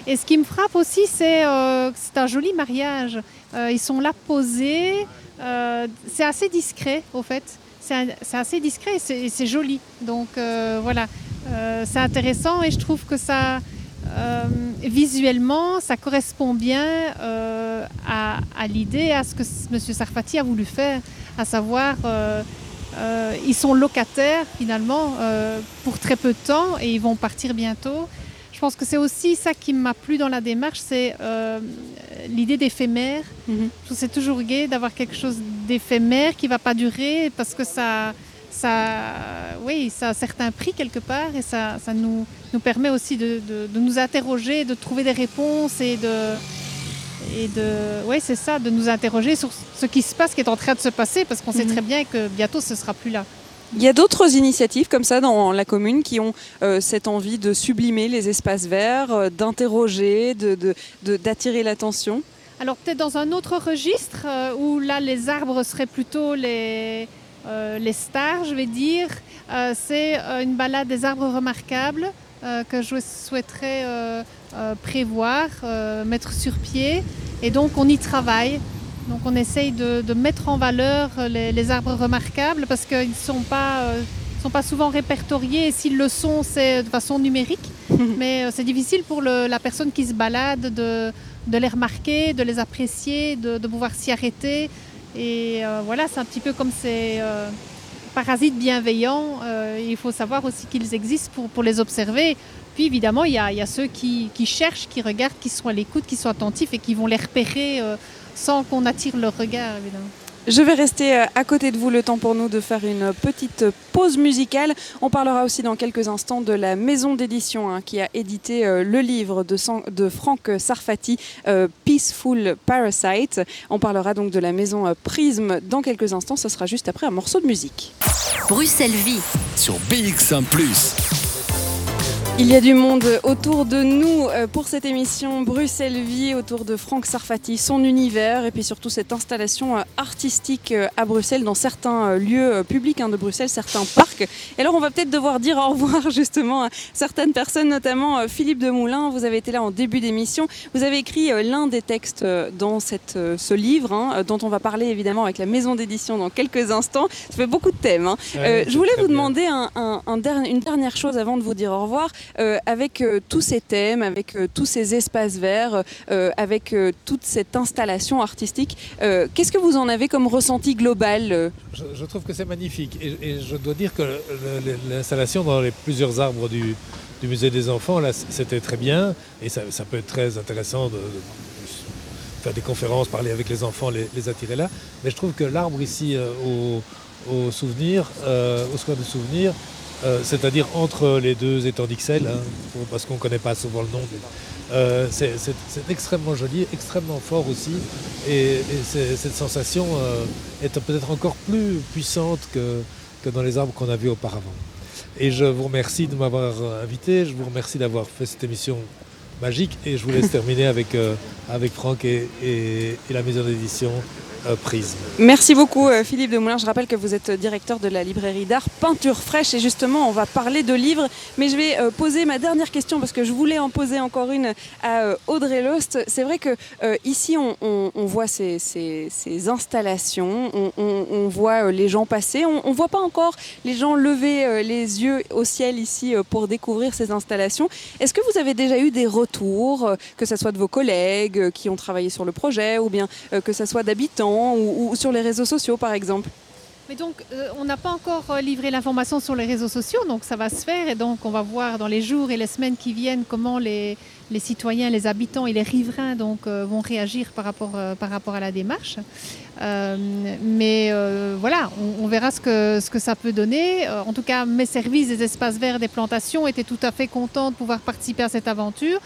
Et ce qui me frappe aussi, c'est euh, c'est un joli mariage. Euh, ils sont là posés. c'est assez discret, au fait. C'est assez discret et c'est joli. Donc voilà, c'est intéressant et je trouve que ça, euh, visuellement, ça correspond bien euh, à, l'idée, à ce que M. Sarfati a voulu faire, à savoir, euh, ils sont locataires finalement pour très peu de temps et ils vont partir bientôt. Je pense que c'est aussi ça qui m'a plu dans la démarche, c'est l'idée d'éphémère. Mhm. Je trouve c'est toujours gai d'avoir quelque chose d'éphémère qui ne va pas durer parce que ça, ça, oui, ça a un certain prix quelque part et ça, ça nous, nous permet aussi de, de, nous interroger, de trouver des réponses et de, et de, oui, c'est ça, de nous interroger sur ce qui se passe, ce qui est en train de se passer, parce qu'on sait mhm. très bien que bientôt ce sera plus là. Il y a d'autres initiatives comme ça dans la commune qui ont euh, cette envie de sublimer les espaces verts, euh, d'interroger, d'attirer de, l'attention Alors peut-être dans un autre registre euh, où là les arbres seraient plutôt les, les stars, je vais dire. C'est une balade des arbres remarquables que je souhaiterais prévoir, mettre sur pied. Et donc on y travaille. Donc on essaye de, mettre en valeur les, arbres remarquables parce qu'ils ne sont pas, sont pas souvent répertoriés et s'ils le sont, c'est de façon numérique. Mais c'est difficile pour la personne qui se balade de, les remarquer, de les apprécier, de pouvoir s'y arrêter. Et euh, voilà, c'est un petit peu comme ces euh, parasites bienveillants. Euh, il faut savoir aussi qu'ils existent pour, pour, les observer. Puis évidemment, il y a, il y a ceux qui, qui, cherchent, qui regardent, qui sont à l'écoute, qui sont attentifs et qui vont les repérer sans qu'on attire leur regard, évidemment. Je vais rester euh, à côté de vous le temps pour nous de faire une petite pause musicale. On parlera aussi dans quelques instants de la maison d'édition hein, qui a édité euh, le livre de, de Franck Sarfati, euh, Peaceful Parasite. On parlera donc de la maison Prisme dans quelques instants. Ce sera juste après un morceau de musique. Bruxelles Vie sur BX1 ⁇ Il y a du monde autour de nous euh, pour cette émission Bruxelles Vie, autour de Franck Sarfati, son univers et puis surtout cette installation euh, artistique euh, à Bruxelles, dans certains lieux publics hein, de Bruxelles, certains parcs. Et alors on va peut-être devoir dire au revoir justement à certaines personnes, notamment Philippe Demoulin. Vous avez été là en début d'émission. Vous avez écrit l'un des textes dans cette, ce livre, hein, dont on va parler évidemment avec la maison d'édition dans quelques instants. Ça fait beaucoup de thèmes. Hein. je voulais vous demander un, un, une dernière chose avant de vous dire au revoir. Euh, avec euh, tous ces thèmes, avec euh, tous ces espaces verts, avec toute cette installation artistique, qu'est-ce que vous en avez comme ressenti global je, trouve que c'est magnifique et, je dois dire que l'installation dans les plusieurs arbres du, musée des enfants, là, c'était très bien et ça, peut être très intéressant de, faire des conférences, parler avec les enfants, les, attirer là. Mais je trouve que l'arbre ici au, souvenir, au square de souvenir, euh, c'est-à-dire entre les deux étangs d'Ixelles, hein, parce qu'on ne connaît pas souvent le nom. Euh, c'est extrêmement joli, extrêmement fort aussi, et, cette sensation euh, est peut-être encore plus puissante que, dans les arbres qu'on a vus auparavant. Et je vous remercie de m'avoir invité, je vous remercie d'avoir fait cette émission magique, et je vous laisse terminer avec, avec Franck et, et la maison d'édition euh, Merci beaucoup euh, Philippe de Moulin. Je rappelle que vous êtes directeur de la librairie d'art Peinture Fraîche et justement on va parler de livres. Mais je vais euh, poser ma dernière question parce que je voulais en poser encore une à Audrey Lost. C'est vrai que ici on, voit ces, installations, on, voit les gens passer, on ne voit pas encore les gens lever les yeux au ciel ici pour découvrir ces installations. Est-ce que vous avez déjà eu des retours, que ce soit de vos collègues qui ont travaillé sur le projet ou bien que ce soit d'habitants ou, sur les réseaux sociaux par exemple mais donc, euh, on n'a pas encore euh, livré l'information sur les réseaux sociaux, donc ça va se faire. Et donc, on va voir dans les jours et les semaines qui viennent comment les, citoyens, les habitants et les riverains donc, euh, vont réagir par rapport, par rapport à la démarche. mais voilà, on, verra ce que, ce que ça peut donner. en tout cas, mes services des espaces verts, des plantations étaient tout à fait contents de pouvoir participer à cette aventure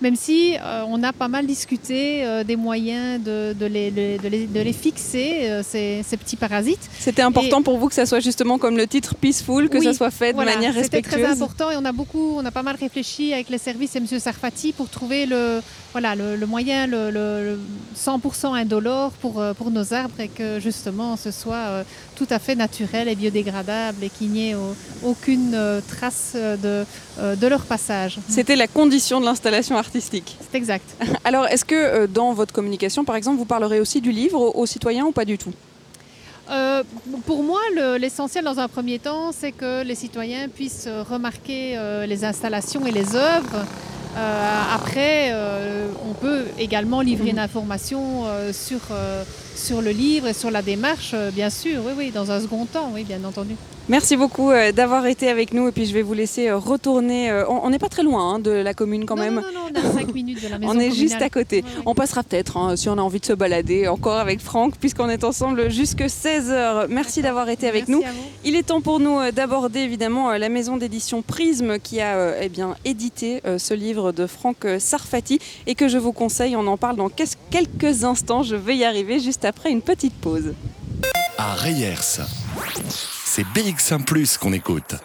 même si euh, on a pas mal discuté euh, des moyens de, les, de, les, fixer, euh, ces, petits parasites. C'était important pour vous que ça soit justement comme le titre Peaceful, que ça soit fait de manière respectueuse C'était très important et on a beaucoup, on a pas mal réfléchi avec les services et M. Sarfati pour trouver le, voilà, le, moyen, le, 100% indolore pour, pour nos arbres et que justement ce soit tout à fait naturel et biodégradable et qu'il n'y ait aucune trace de, de leur passage. C'était la condition de l'installation artistique c'est exact. Alors, est-ce que euh, dans votre communication, par exemple, vous parlerez aussi du livre aux, citoyens ou pas du tout? Euh, pour moi, l'essentiel dans un premier temps, c'est que les citoyens puissent remarquer euh, les installations et les œuvres. Après, on peut également livrer une information sur, sur le livre et sur la démarche, bien sûr, oui, oui, dans un second temps, oui, bien entendu. Merci beaucoup euh, d'avoir été avec nous et puis je vais vous laisser euh, retourner. Euh, on n'est pas très loin hein, de la commune quand même. Non, non, on est à 5 minutes de la maison. on est juste à côté. On passera peut-être hein, si on a envie de se balader encore avec Franck puisqu'on est ensemble jusque 16h. Merci d'avoir été avec nous. Il est temps pour nous d'aborder évidemment la maison d'édition Prisme qui a eh bien, édité ce livre de Franck Sarfati et que je vous conseille. On en parle dans quelques instants. Je vais y arriver juste après une petite pause. À Reyers c'est BX1 Plus qu'on écoute.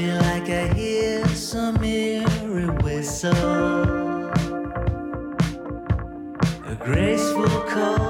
feel like I hear some eerie whistle, a graceful call.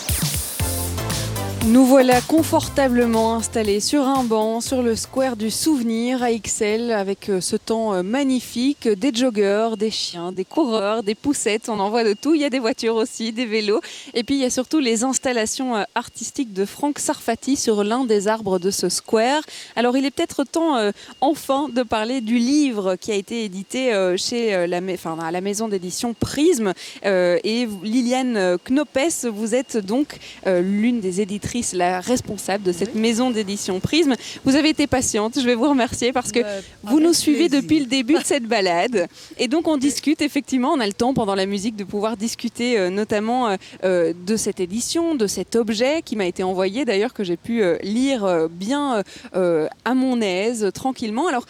Nous voilà confortablement installés sur un banc, sur le square du souvenir à Ixelles, avec euh, ce temps euh, magnifique, des joggeurs, des chiens, des coureurs, des poussettes, on en voit de tout. Il y a des voitures aussi, des vélos. Et puis il y a surtout les installations euh, artistiques de Franck Sarfati sur l'un des arbres de ce square. Alors il est peut-être temps enfin de parler du livre qui a été édité chez la, à la maison d'édition Prisme. Et Liliane Knopes, vous êtes donc l'une des éditrices, la responsable de cette maison d'édition Prisme. Vous avez été patiente, je vais vous remercier parce que vous nous suivez depuis le début de cette balade. Et donc on discute, effectivement, on a le temps pendant la musique de pouvoir discuter euh, notamment euh, euh, de cette édition, de cet objet qui m'a été envoyé d'ailleurs, que j'ai pu lire bien à mon aise, tranquillement. Alors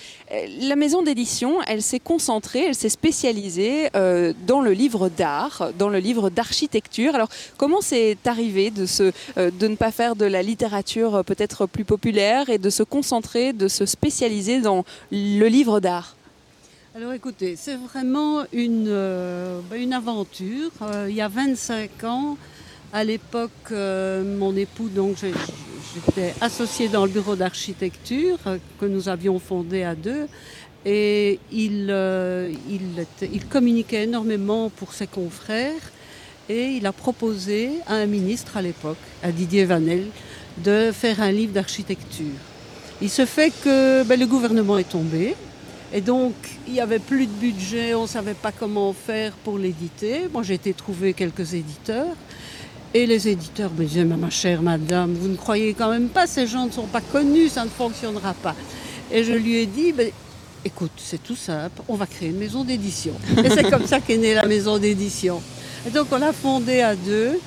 la maison d'édition, elle s'est concentrée, elle s'est spécialisée dans le livre d'art, dans le livre d'architecture. Alors comment c'est arrivé de, de ne pas faire de la littérature euh, peut-être plus populaire et de se concentrer, de se spécialiser dans le livre d'art Alors écoutez, c'est vraiment une, euh, bah, une aventure. Euh, il y a 25 ans, à l'époque, mon époux, donc j'étais associée dans le bureau d'architecture que nous avions fondé à deux. Et il, il, il communiquait énormément pour ses confrères. Et il a proposé à un ministre à l'époque, à Didier Vanel, de faire un livre d'architecture. Il se fait que ben, le gouvernement est tombé. Et donc, il n'y avait plus de budget, on ne savait pas comment faire pour l'éditer. Moi, j'ai été trouver quelques éditeurs. Et les éditeurs me disaient, ma chère madame, vous ne croyez quand même pas, ces gens ne sont pas connus, ça ne fonctionnera pas. Et je lui ai dit, ben, écoute, c'est tout simple, on va créer une maison d'édition. Et c'est comme ça qu'est née la maison d'édition. Et donc, on l'a fondée à deux.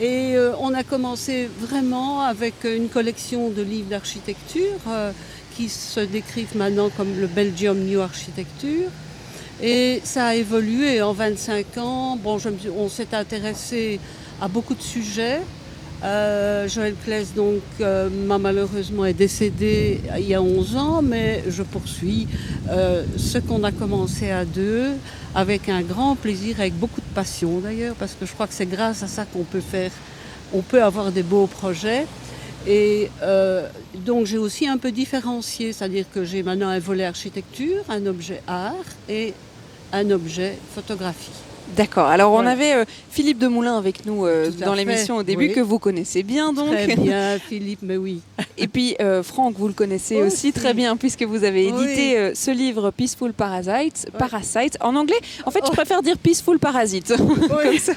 Et euh, on a commencé vraiment avec une collection de livres d'architecture euh, qui se décrivent maintenant comme le Belgium New Architecture. Et ça a évolué en 25 ans. Bon, on s'est intéressé à beaucoup de sujets. Euh, Joël Claes, donc, m'a malheureusement est décédé il y a 11 ans, mais je poursuis ce qu'on a commencé à deux avec un grand plaisir, avec beaucoup de passion d'ailleurs, parce que je crois que c'est grâce à ça qu'on peut faire, on peut avoir des beaux projets. Et euh, donc j'ai aussi un peu différencié, c'est-à-dire que j'ai maintenant un volet architecture, un objet art et un objet photographie. D'accord. Alors on avait euh, Philippe Demoulin avec nous euh, dans l'émission au début oui. que vous connaissez bien donc. Très bien, Philippe, mais oui. Et puis euh, Franck, vous le connaissez aussi, très bien puisque vous avez édité Oui. euh, ce livre Peaceful Parasites. Ouais. Parasite. En anglais, en fait, je Oh. préfère dire Peaceful Parasite. Comme ça,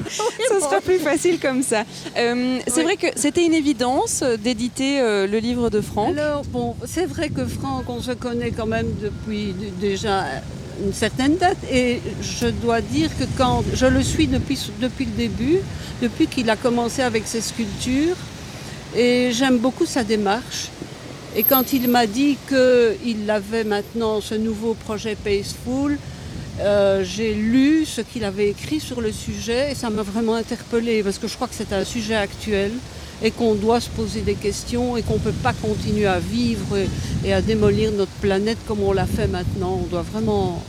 ça sera plus facile comme ça. C'est Oui. vrai que c'était une évidence d'éditer le livre de Franck. Alors, bon, c'est vrai que Franck, on se connaît quand même depuis déjà une certaine date. Et je dois dire que quand je le suis depuis, depuis le début, depuis qu'il a commencé avec ses sculptures, et j'aime beaucoup sa démarche. Et quand il m'a dit qu'il avait maintenant ce nouveau projet Paceful, euh, j'ai lu ce qu'il avait écrit sur le sujet et ça m'a vraiment interpellée parce que je crois que c'est un sujet actuel et qu'on doit se poser des questions et qu'on ne peut pas continuer à vivre et, à démolir notre planète comme on l'a fait maintenant. On doit vraiment,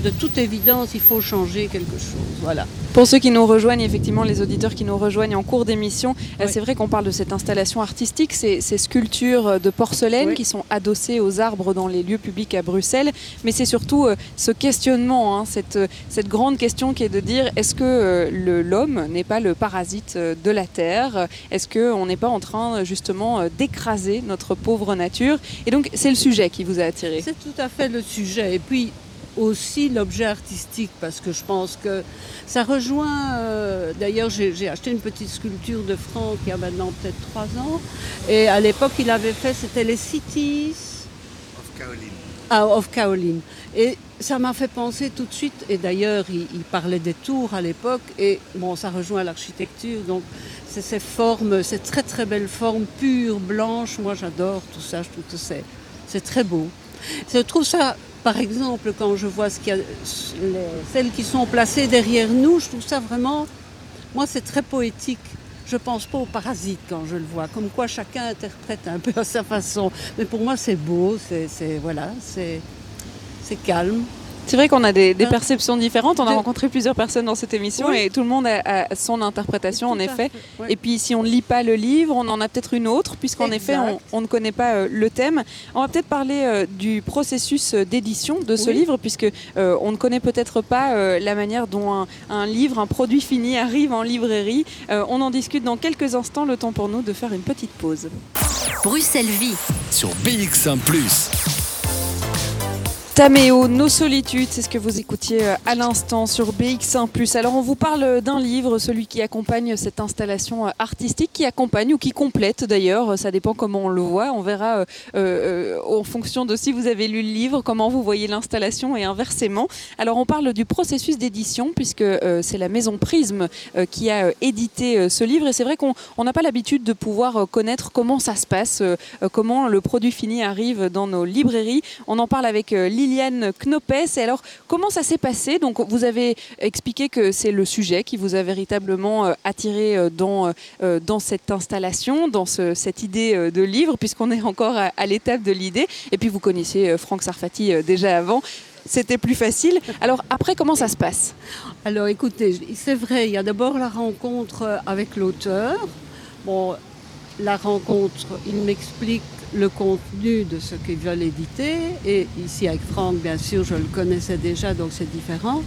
de toute évidence, il faut changer quelque chose. Voilà. Pour ceux qui nous rejoignent, effectivement, les auditeurs qui nous rejoignent en cours d'émission, euh, Oui. c'est vrai qu'on parle de cette installation artistique, ces, ces sculptures de porcelaine Oui. qui sont adossées aux arbres dans les lieux publics à Bruxelles. Mais c'est surtout euh, ce questionnement, hein, cette, euh, cette grande question qui est de dire est-ce que euh, l'homme n'est pas le parasite euh, de la Terre? Est-ce qu'on n'est pas en train euh, justement euh, d'écraser notre pauvre nature? Et donc, c'est le sujet qui vous a attiré. C'est tout à fait le sujet. Et puis aussi l'objet artistique, parce que je pense que ça rejoint. euh, D'ailleurs, j'ai acheté une petite sculpture de Franck il y a maintenant peut-être trois ans. Et à l'époque, il avait fait, c'était les Cities ah, of Kaolin. Et ça m'a fait penser tout de suite, et d'ailleurs, il, il parlait des tours à l'époque, et bon, ça rejoint l'architecture, donc c'est ces formes, ces très très belles formes pures, blanches, moi j'adore tout ça, je trouve que c'est, c'est très beau. Je trouve ça, par exemple, quand je vois celles qui sont placées derrière nous, je trouve ça vraiment, moi c'est très poétique. Je pense pas aux parasites quand je le vois, comme quoi chacun interprète un peu à sa façon. Mais pour moi c'est beau, voilà, c'est calme. C'est vrai qu'on a des, des Hein perceptions différentes. On a rencontré plusieurs personnes dans cette émission Oui. et tout le monde a, a son interprétation, en Tout effet. ouais. Et puis, si on ne lit pas le livre, on en a peut-être une autre, puisqu'en effet, on, ne connaît pas euh, le thème. On va peut-être parler euh, du processus euh, d'édition de ce Oui. livre, puisque euh, on ne connaît peut-être pas euh, la manière dont un, un livre, un produit fini arrive en librairie. Euh, on en discute dans quelques instants. Le temps pour nous de faire une petite pause. Bruxelles Vie. Sur BX1 ⁇ Taméo, Nos solitudes, c'est ce que vous écoutiez euh, à l'instant sur BX1 ⁇ Alors on vous parle d'un livre, celui qui accompagne cette installation euh, artistique, qui accompagne ou qui complète d'ailleurs, ça dépend comment on le voit, on verra euh, euh, en fonction de si vous avez lu le livre, comment vous voyez l'installation et inversement. Alors on parle du processus d'édition, puisque euh, c'est la maison Prisme euh, qui a euh, édité euh, ce livre, et c'est vrai qu'on on n'a pas l'habitude de pouvoir euh, connaître comment ça se passe, euh, euh, comment le produit fini arrive dans nos librairies. On en parle avec euh, Liliane Knopes. Et alors, comment ça s'est passé? Donc, vous avez expliqué que c'est le sujet qui vous a véritablement euh, attiré euh, dans, euh, dans cette installation, dans ce- cette idée de livre, puisqu'on est encore à, à l'étape de l'idée. Et puis, vous connaissez euh, Franck Sarfati déjà avant. C'était plus facile. Alors, après, comment ça se passe? Alors écoutez, c'est vrai, il y a d'abord la rencontre avec l'auteur. Bon, la rencontre, il m'explique le contenu de ce qu'ils veulent éditer. Et ici avec Franck, bien sûr, je le connaissais déjà, donc c'est différent.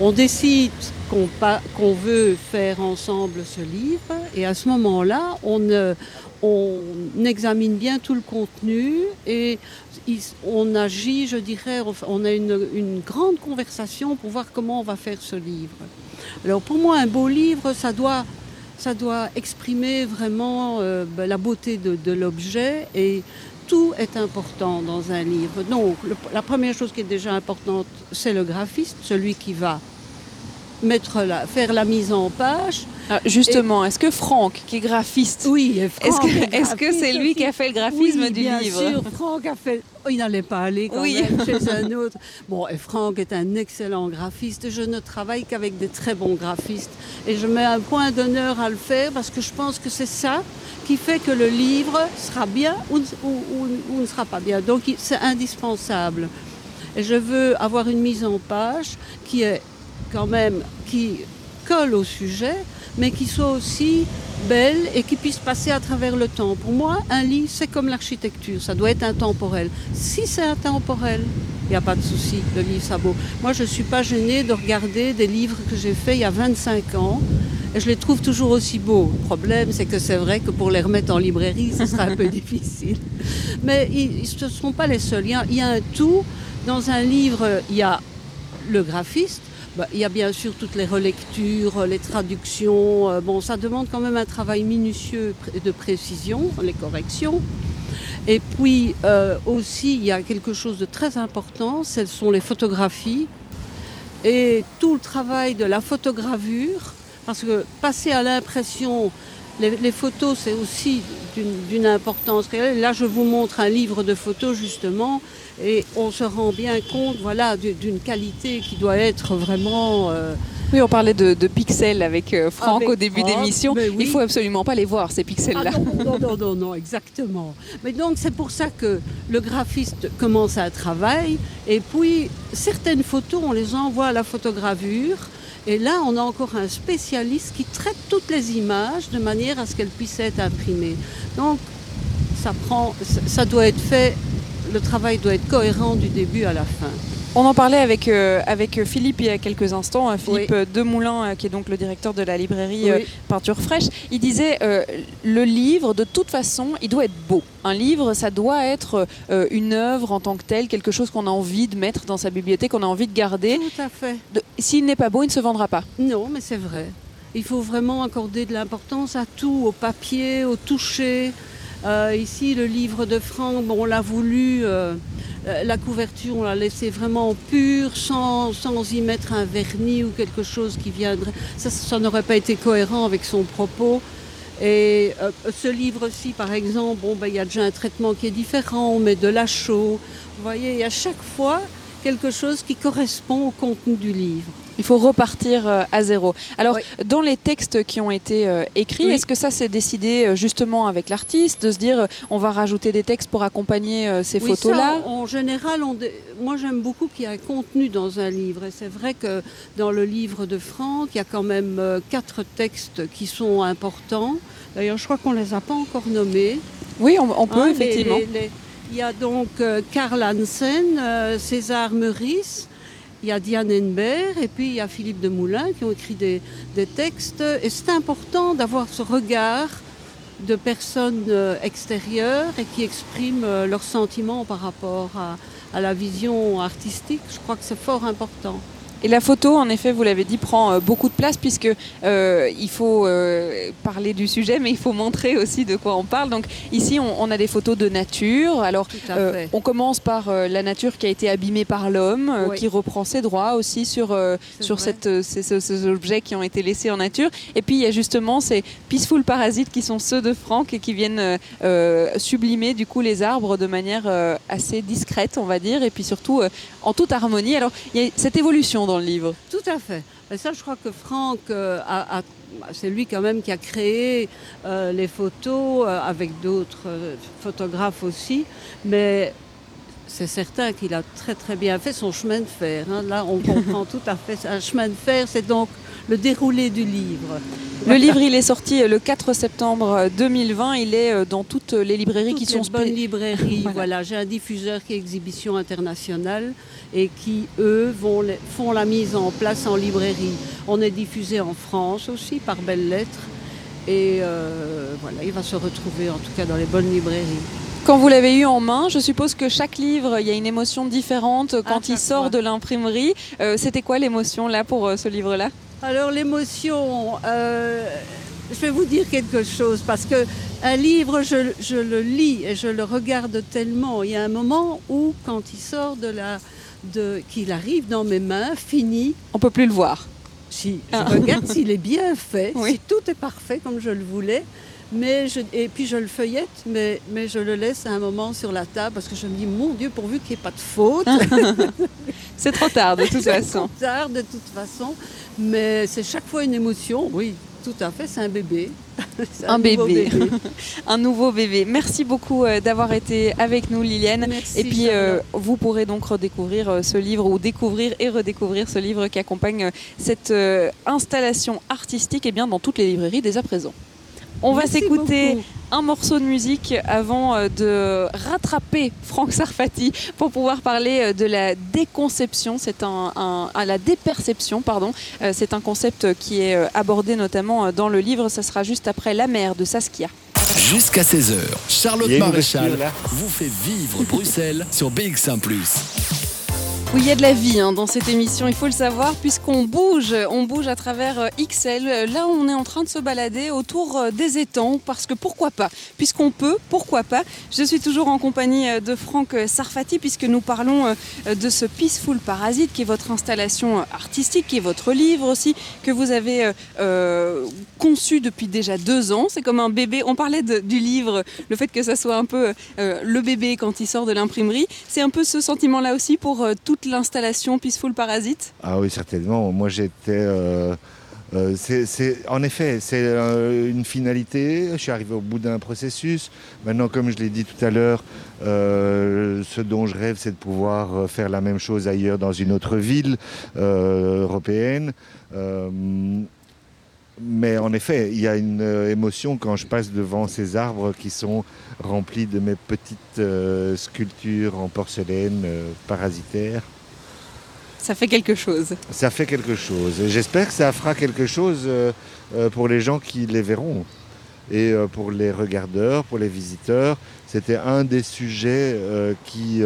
On décide qu'on qu'on veut faire ensemble ce livre. Et à ce moment-là, on, on examine bien tout le contenu et on agit, je dirais, on- on a une, une grande conversation pour voir comment on va faire ce livre. Alors pour moi, un beau livre, ça doit, ça doit exprimer vraiment euh, ben, la beauté de, de l'objet et tout est important dans un livre. Donc le- la première chose qui est déjà importante, c'est le graphiste, celui qui va mettre la, faire la mise en page. Alors, Justement, est-ce que Franck, qui est graphiste, Oui, est-ce que c'est lui qui a fait le graphisme Oui, du bien livre sûr, Franck a fait. Oh, il n'allait pas aller quand Oui. même chez un autre. Bon, et Franck est un excellent graphiste. Je ne travaille qu'avec des très bons graphistes. Et je mets un point d'honneur à le faire parce que je pense que c'est ça qui fait que le livre sera bien ou, ou- ou- ou ne sera pas bien. Donc c'est indispensable. Et je veux avoir une mise en page qui est quand même qui collent au sujet, mais qui soient aussi belles et qui puissent passer à travers le temps. Pour moi, un lit, c'est comme l'architecture, ça doit être intemporel. Si c'est intemporel, il n'y a pas de souci, le livre ça beau. Moi, je ne suis pas gênée de regarder des livres que j'ai faits il y a 25 ans. Et je les trouve toujours aussi beaux. Le problème, c'est que c'est vrai que pour les remettre en librairie, ce sera un peu difficile. Mais ils ce ne sont pas les seuls. Il y, a, il y a un tout. Dans un livre, il y a le graphiste. Bah, il y a bien sûr toutes les relectures, les traductions. Euh, Bon, ça demande quand même un travail minutieux de précision, les corrections. Et puis euh, aussi, il y a quelque chose de très important, ce sont les photographies et tout le travail de la photogravure, parce que passer à l'impression, les, les photos, c'est aussi d'une importance réelle. Là, je vous montre un livre de photos, justement, et on se rend bien compte voilà, du- d'une qualité qui doit être vraiment... euh, Oui, on parlait de, de pixels avec euh, Franck Avec au début d'émission. oui. Il faut absolument pas les voir, ces Ah pixels-là. non, non, non, non, non, exactement. Mais donc c'est pour ça que le graphiste commence un travail et puis certaines photos, on les envoie à la photogravure et là on a encore un spécialiste qui traite toutes les images de manière à ce qu'elles puissent être imprimées. Donc ça doit être fait, le travail doit être cohérent du début à la fin. On en parlait avec, euh, avec Philippe il y a quelques instants, hein, Philippe Oui. Demoulin, euh, qui est donc le directeur de la librairie euh. Peinture Fraîche. Il disait le livre, de toute façon, il doit être beau. Un livre, ça doit être une œuvre en tant que telle, quelque chose qu'on a envie de mettre dans sa bibliothèque, qu'on a envie de garder. Tout à fait. S'il n'est pas beau, il ne se vendra pas. Non, mais c'est vrai. Il faut vraiment accorder de l'importance à tout, au papier, au toucher. Ici, le livre de Franck, bon, on l'a voulu, la couverture, on l'a laissé vraiment pure, sans, y mettre un vernis ou quelque chose qui viendrait. Ça, ça n'aurait pas été cohérent avec son propos. Et euh, ce livre-ci, par exemple, bon, ben, il y a déjà un traitement qui est différent, on met de la chaux. Vous voyez, il y a chaque fois quelque chose qui correspond au contenu du livre. Il faut repartir euh, à zéro. Alors, Oui. dans les textes qui ont été euh, écrits, Oui. est-ce que ça s'est décidé euh, justement avec l'artiste, de se dire on va rajouter des textes pour accompagner euh, ces Oui, photos-là en général, on dé- moi j'aime beaucoup qu'il y ait un contenu dans un livre. Et c'est vrai que dans le livre de Franck, il y a quand même euh, quatre textes qui sont importants. D'ailleurs, je crois qu'on ne les a pas encore nommés. Oui, on, on peut Hein, effectivement. les- les- Il y a donc Karl Hansen, César Meurice, il y a Diane Henbert et puis il y a Philippe de Moulin qui ont écrit des, des textes. Et c'est important d'avoir ce regard de personnes euh, extérieures et qui expriment euh, leurs sentiments par rapport à, à la vision artistique. Je crois que c'est fort important. Et la photo, en effet, vous l'avez dit, prend euh, beaucoup de place puisque euh, il faut euh, parler du sujet, mais il faut montrer aussi de quoi on parle. Donc ici, on, on a des photos de nature. Alors, euh, on commence par la nature qui a été abîmée par l'homme, Oui. qui reprend ses droits aussi sur sur vrai. cette, ces, ces- ces objets qui ont été laissés en nature. Et puis il y a justement ces peaceful parasites qui sont ceux de Franck et qui viennent sublimer du coup les arbres de manière assez discrète, on va dire, et puis surtout en toute harmonie. Alors il y a cette évolution dans le livre. Tout à fait. Et ça, je crois que Franck, euh, a- a- c'est lui quand même qui a créé euh, les photos euh, avec d'autres photographes aussi. Mais c'est certain qu'il a très très bien fait son chemin de fer. hein. Là, on comprend tout à fait. Un chemin de fer, c'est donc le déroulé du livre. Le livre, il est sorti le 4 septembre 2020. Il est euh, dans toutes les librairies Toutes qui les sont bonnes spé- librairies. Voilà. voilà, j'ai un diffuseur qui est Exhibition Internationale et qui, eux, vont les- font la mise en place en librairie. On est diffusé en France aussi par Belles Lettres. Et euh, voilà, il va se retrouver en tout cas dans les bonnes librairies. Quand vous l'avez eu en main, je suppose que chaque livre, il y a une émotion différente quand il sort fois. de l'imprimerie. Euh, C'était quoi l'émotion là pour euh, ce livre-là? Alors l'émotion, euh, je vais vous dire quelque chose parce que un livre, je, je le lis et je le regarde tellement. Il y a un moment où, quand il sort de la, de, qu'il arrive dans mes mains, fini, On peut plus le voir. si Ah. je regarde s'il est bien fait, Oui. si tout est parfait comme je le voulais. Mais je, et puis je le feuillette, mais, mais je le laisse à un moment sur la table parce que je me dis, mon Dieu, pourvu qu'il n'y ait pas de faute. C'est trop tard de toute C'est façon. trop tard de toute façon, mais c'est chaque fois une émotion, oui. Tout à fait, c'est un bébé. C'est Un bébé. Un nouveau bébé. Merci beaucoup euh, d'avoir été avec nous, Liliane. Merci, Et puis, euh, vous pourrez donc redécouvrir euh, ce livre ou découvrir et redécouvrir ce livre qui accompagne cette euh, installation artistique et bien dans toutes les librairies dès à présent. On va s'écouter un morceau de musique avant euh, de rattraper Franck Sarfati pour pouvoir parler euh, de la déconception. C'est un, un- à la déperception, pardon. Euh, C'est un concept qui est abordé notamment dans le livre. Ça sera juste après La mer de Saskia. Jusqu'à 16h, Charlotte Maréchal vous fait vivre Bruxelles sur BX1 ⁇ Oui, il y a de la vie hein, dans cette émission, il faut le savoir, puisqu'on bouge, on bouge à travers euh, XL. Là, on est en train de se balader autour euh, des étangs, parce que pourquoi pas? Puisqu'on peut, pourquoi pas? Je suis toujours en compagnie euh, de Franck Sarfati, puisque nous parlons de ce Peaceful Parasite, qui est votre installation artistique, qui est votre livre aussi, que vous avez conçu depuis déjà deux ans. C'est comme un bébé. On parlait du livre, le fait que ça soit un peu le bébé quand il sort de l'imprimerie. C'est un peu ce sentiment-là aussi pour euh, l'installation Peaceful Parasite? Ah oui, certainement. Moi, j'étais. euh, euh, c'est- en effet, c'est euh, une finalité. Je suis arrivé au bout d'un processus. Maintenant, comme je l'ai dit tout à l'heure, ce dont je rêve, c'est de pouvoir faire la même chose ailleurs dans une autre ville européenne. Mais en effet, il y a une émotion quand je passe devant ces arbres qui sont remplis de mes petites sculptures en porcelaine parasitaires. Ça fait quelque chose. Ça fait quelque chose. J'espère que ça fera quelque chose euh, euh, pour les gens qui les verront. Et euh, pour les regardeurs, pour les visiteurs. C'était un des sujets qui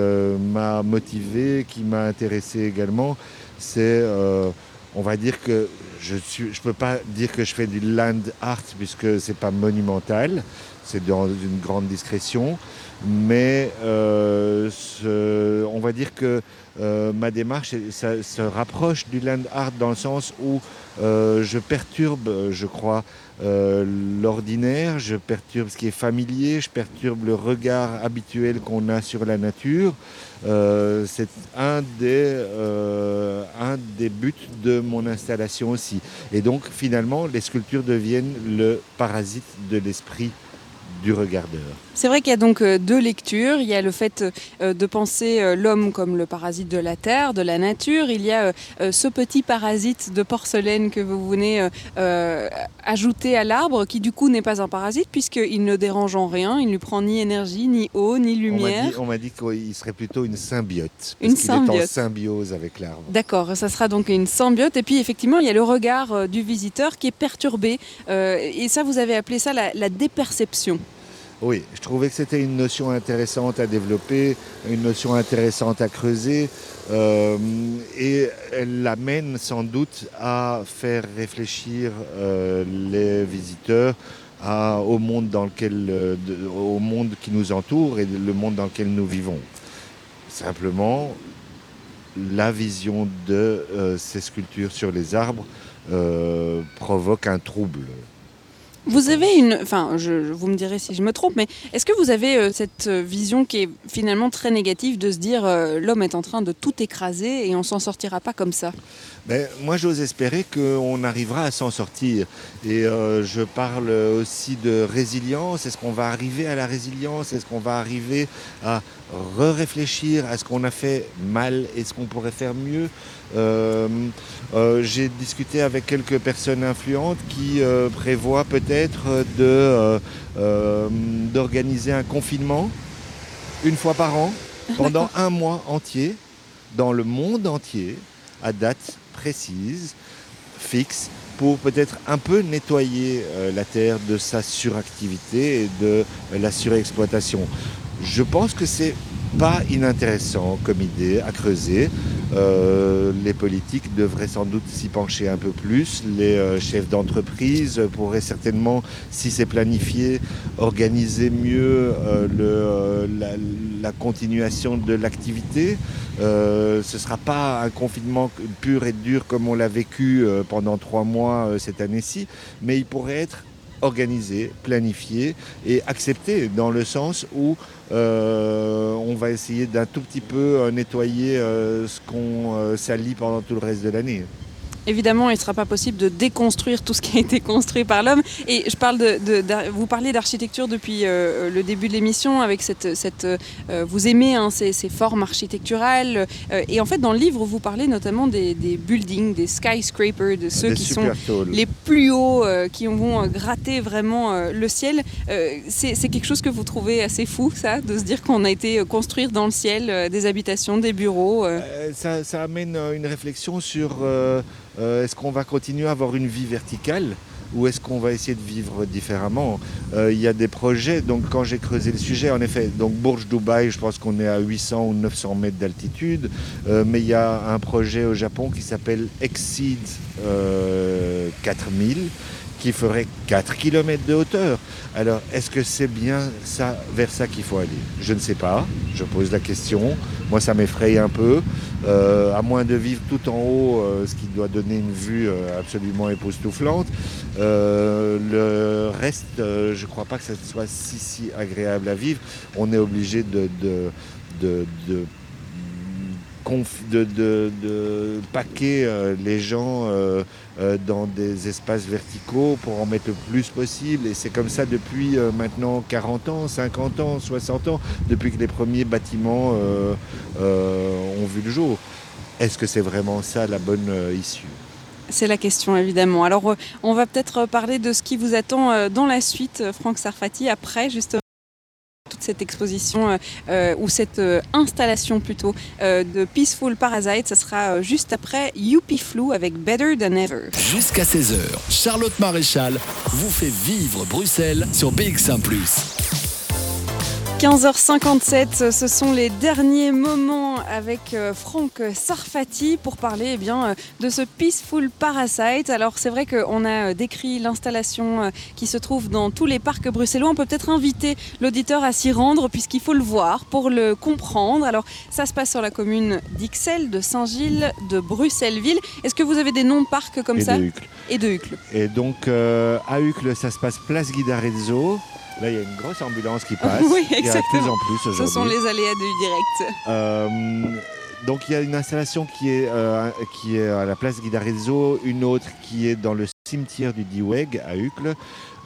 m'a motivé, qui m'a intéressé également. C'est, on va dire que je ne peux pas dire que je fais du land art puisque c'est pas monumental. C'est dans une grande discrétion. Mais on va dire que euh, ma démarche se rapproche du land art dans le sens où euh, je perturbe, je crois, euh, l'ordinaire, je perturbe ce qui est familier, je perturbe le regard habituel qu'on a sur la nature. C'est un des buts de mon installation aussi. Et donc finalement, les sculptures deviennent le parasite de l'esprit du regardeur. C'est vrai qu'il y a donc euh, deux lectures. Il y a le fait euh, de penser euh, l'homme comme le parasite de la terre, de la nature. Il y a ce petit parasite de porcelaine que vous venez ajouter à l'arbre, qui du coup n'est pas un parasite puisqu'il ne dérange en rien. Il ne lui prend ni énergie, ni eau, ni lumière. on m'a dit qu'il serait plutôt une symbiote. Une qu'il est en symbiote. symbiose avec l'arbre. D'accord, ça sera donc une symbiote. Et puis effectivement, il y a le regard du visiteur qui est perturbé. Et ça, vous avez appelé ça la, la déperception. Oui, je trouvais que c'était une notion intéressante à développer, une notion intéressante à creuser, euh, et elle l'amène sans doute à faire réfléchir euh, les visiteurs au monde dans lequel, euh, au monde qui nous entoure et le monde dans lequel nous vivons. Simplement, la vision de ces sculptures sur les arbres provoque un trouble. Vous avez une, enfin, je, vous me direz si je me trompe, mais est-ce que vous avez euh, cette euh, vision qui est finalement très négative de se dire euh, l'homme est en train de tout écraser et on s'en sortira pas comme ça? Mais moi, j'ose espérer qu'on arrivera à s'en sortir. Et je parle aussi de résilience. Est-ce qu'on va arriver à la résilience? Est-ce qu'on va arriver à re-réfléchir à ce qu'on a fait mal? Et ce qu'on pourrait faire mieux? Euh, J'ai discuté avec quelques personnes influentes qui euh, prévoient peut-être de, euh, d'organiser un confinement une fois par an pendant un mois entier dans le monde entier à date précise, fixe, pour peut-être un peu nettoyer euh, la Terre de sa suractivité et de euh, la surexploitation. Je pense que c'est pas inintéressant comme idée à creuser. Euh, les politiques devraient sans doute s'y pencher un peu plus. Les euh, chefs d'entreprise pourraient certainement, si c'est planifié, organiser mieux euh, le, euh, la, la continuation de l'activité. Euh, ce ne sera pas un confinement pur et dur comme on l'a vécu pendant trois mois cette année-ci, mais il pourrait être organisé, planifié et accepté dans le sens où euh, on va essayer d'un tout petit peu euh, nettoyer euh, ce qu'on salit pendant tout le reste de l'année. Évidemment, il ne sera pas possible de déconstruire tout ce qui a été construit par l'homme. Et je parle de, vous parlez d'architecture depuis euh, le début de l'émission, avec cette, cette euh, vous aimez hein, ces, ces formes architecturales. euh, et en fait, dans le livre, vous parlez notamment des, des buildings, des skyscrapers, de ceux Des qui sont les plus hauts, euh, qui vont euh, gratter vraiment euh, le ciel. Euh, c'est quelque chose que vous trouvez assez fou, ça, de se dire qu'on a été euh, construire dans le ciel euh, des habitations, des bureaux. euh. Euh, ça, ça amène euh, une réflexion sur euh, est-ce qu'on va continuer à avoir une vie verticale ou est-ce qu'on va essayer de vivre différemment Euh, Il y a des projets, donc quand j'ai creusé le sujet, en effet, donc Bourge Dubaï, je pense qu'on est à 800 ou 900 mètres d'altitude, Euh, mais il y a un projet au Japon qui s'appelle Exceed euh, 4000 qui ferait 4 km de hauteur. Alors, est-ce que c'est bien ça, vers ça qu'il faut aller? Je ne sais pas, je pose la question. Moi, ça m'effraie un peu. Euh, à moins de vivre tout en haut, euh, ce qui doit donner une vue euh, absolument époustouflante. Le reste, je ne crois pas que ça soit si, si agréable à vivre. On est obligé de, de, de, de, paquer les gens dans des espaces verticaux pour en mettre le plus possible. Et c'est comme ça depuis euh, maintenant 40 ans, 50 ans, 60 ans, depuis que les premiers bâtiments euh, euh, ont vu le jour. Est-ce que c'est vraiment ça la bonne euh, issue? C'est la question évidemment. Alors euh, on va peut-être parler de ce qui vous attend euh, dans la suite, euh, Franck Sarfati, après justement cette exposition euh, euh, ou cette euh, installation plutôt de Peaceful Parasite. Ça sera juste après Youpi Flou avec Better Than Ever. Jusqu'à 16h, Charlotte Maréchal vous fait vivre Bruxelles sur BX1 ⁇ 15h57, ce sont les derniers moments avec euh, Franck Sarfati pour parler eh bien, euh, de ce Peaceful Parasite. Alors c'est vrai qu'on a euh, décrit l'installation qui se trouve dans tous les parcs bruxellois. On peut peut-être inviter l'auditeur à s'y rendre puisqu'il faut le voir pour le comprendre. Alors ça se passe sur la commune d'Ixelles, de Saint-Gilles, de Bruxelles-Ville. Est-ce que vous avez des noms de parcs comme Et ça de. Et de Hucle. Et donc euh, à Uccle, ça se passe place Guidarezzo. Là, il y a une grosse ambulance qui passe. Oui, Il y a de plus exactement. en plus Ce sont les aléas du direct. Euh, donc il y a une installation qui est, euh, qui est à la place Guidarezzo, une autre qui est dans le cimetière du Diweg à Uccle,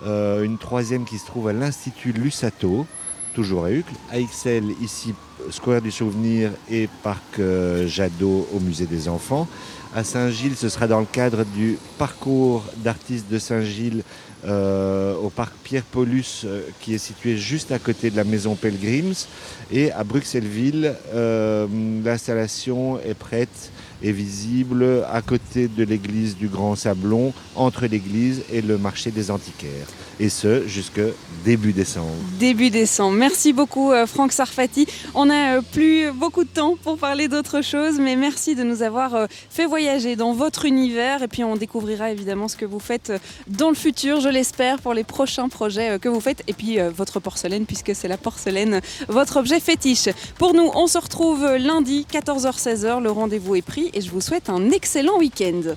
euh, une troisième qui se trouve à l'Institut Lusato, toujours à Uccle, à Ixelles, ici Square du Souvenir et Parc euh, Jadot au Musée des Enfants. À Saint-Gilles, ce sera dans le cadre du parcours d'artistes de Saint-Gilles euh, au parc Pierre-Paulus euh, qui est situé juste à côté de la maison Pelgrims. Et à Bruxelles-Ville, euh, l'installation est prête et visible à côté de l'église du Grand Sablon, entre l'église et le marché des antiquaires. Et ce, jusque début décembre. Début décembre. Merci beaucoup euh, Franck Sarfati. On n'a euh, plus beaucoup de temps pour parler d'autre chose, mais merci de nous avoir euh, fait voyager dans votre univers et puis on découvrira évidemment ce que vous faites dans le futur, je l'espère, pour les prochains projets que vous faites et puis votre porcelaine puisque c'est la porcelaine, votre objet fétiche. Pour nous, on se retrouve lundi 14h-16h, le rendez-vous est pris et je vous souhaite un excellent week-end.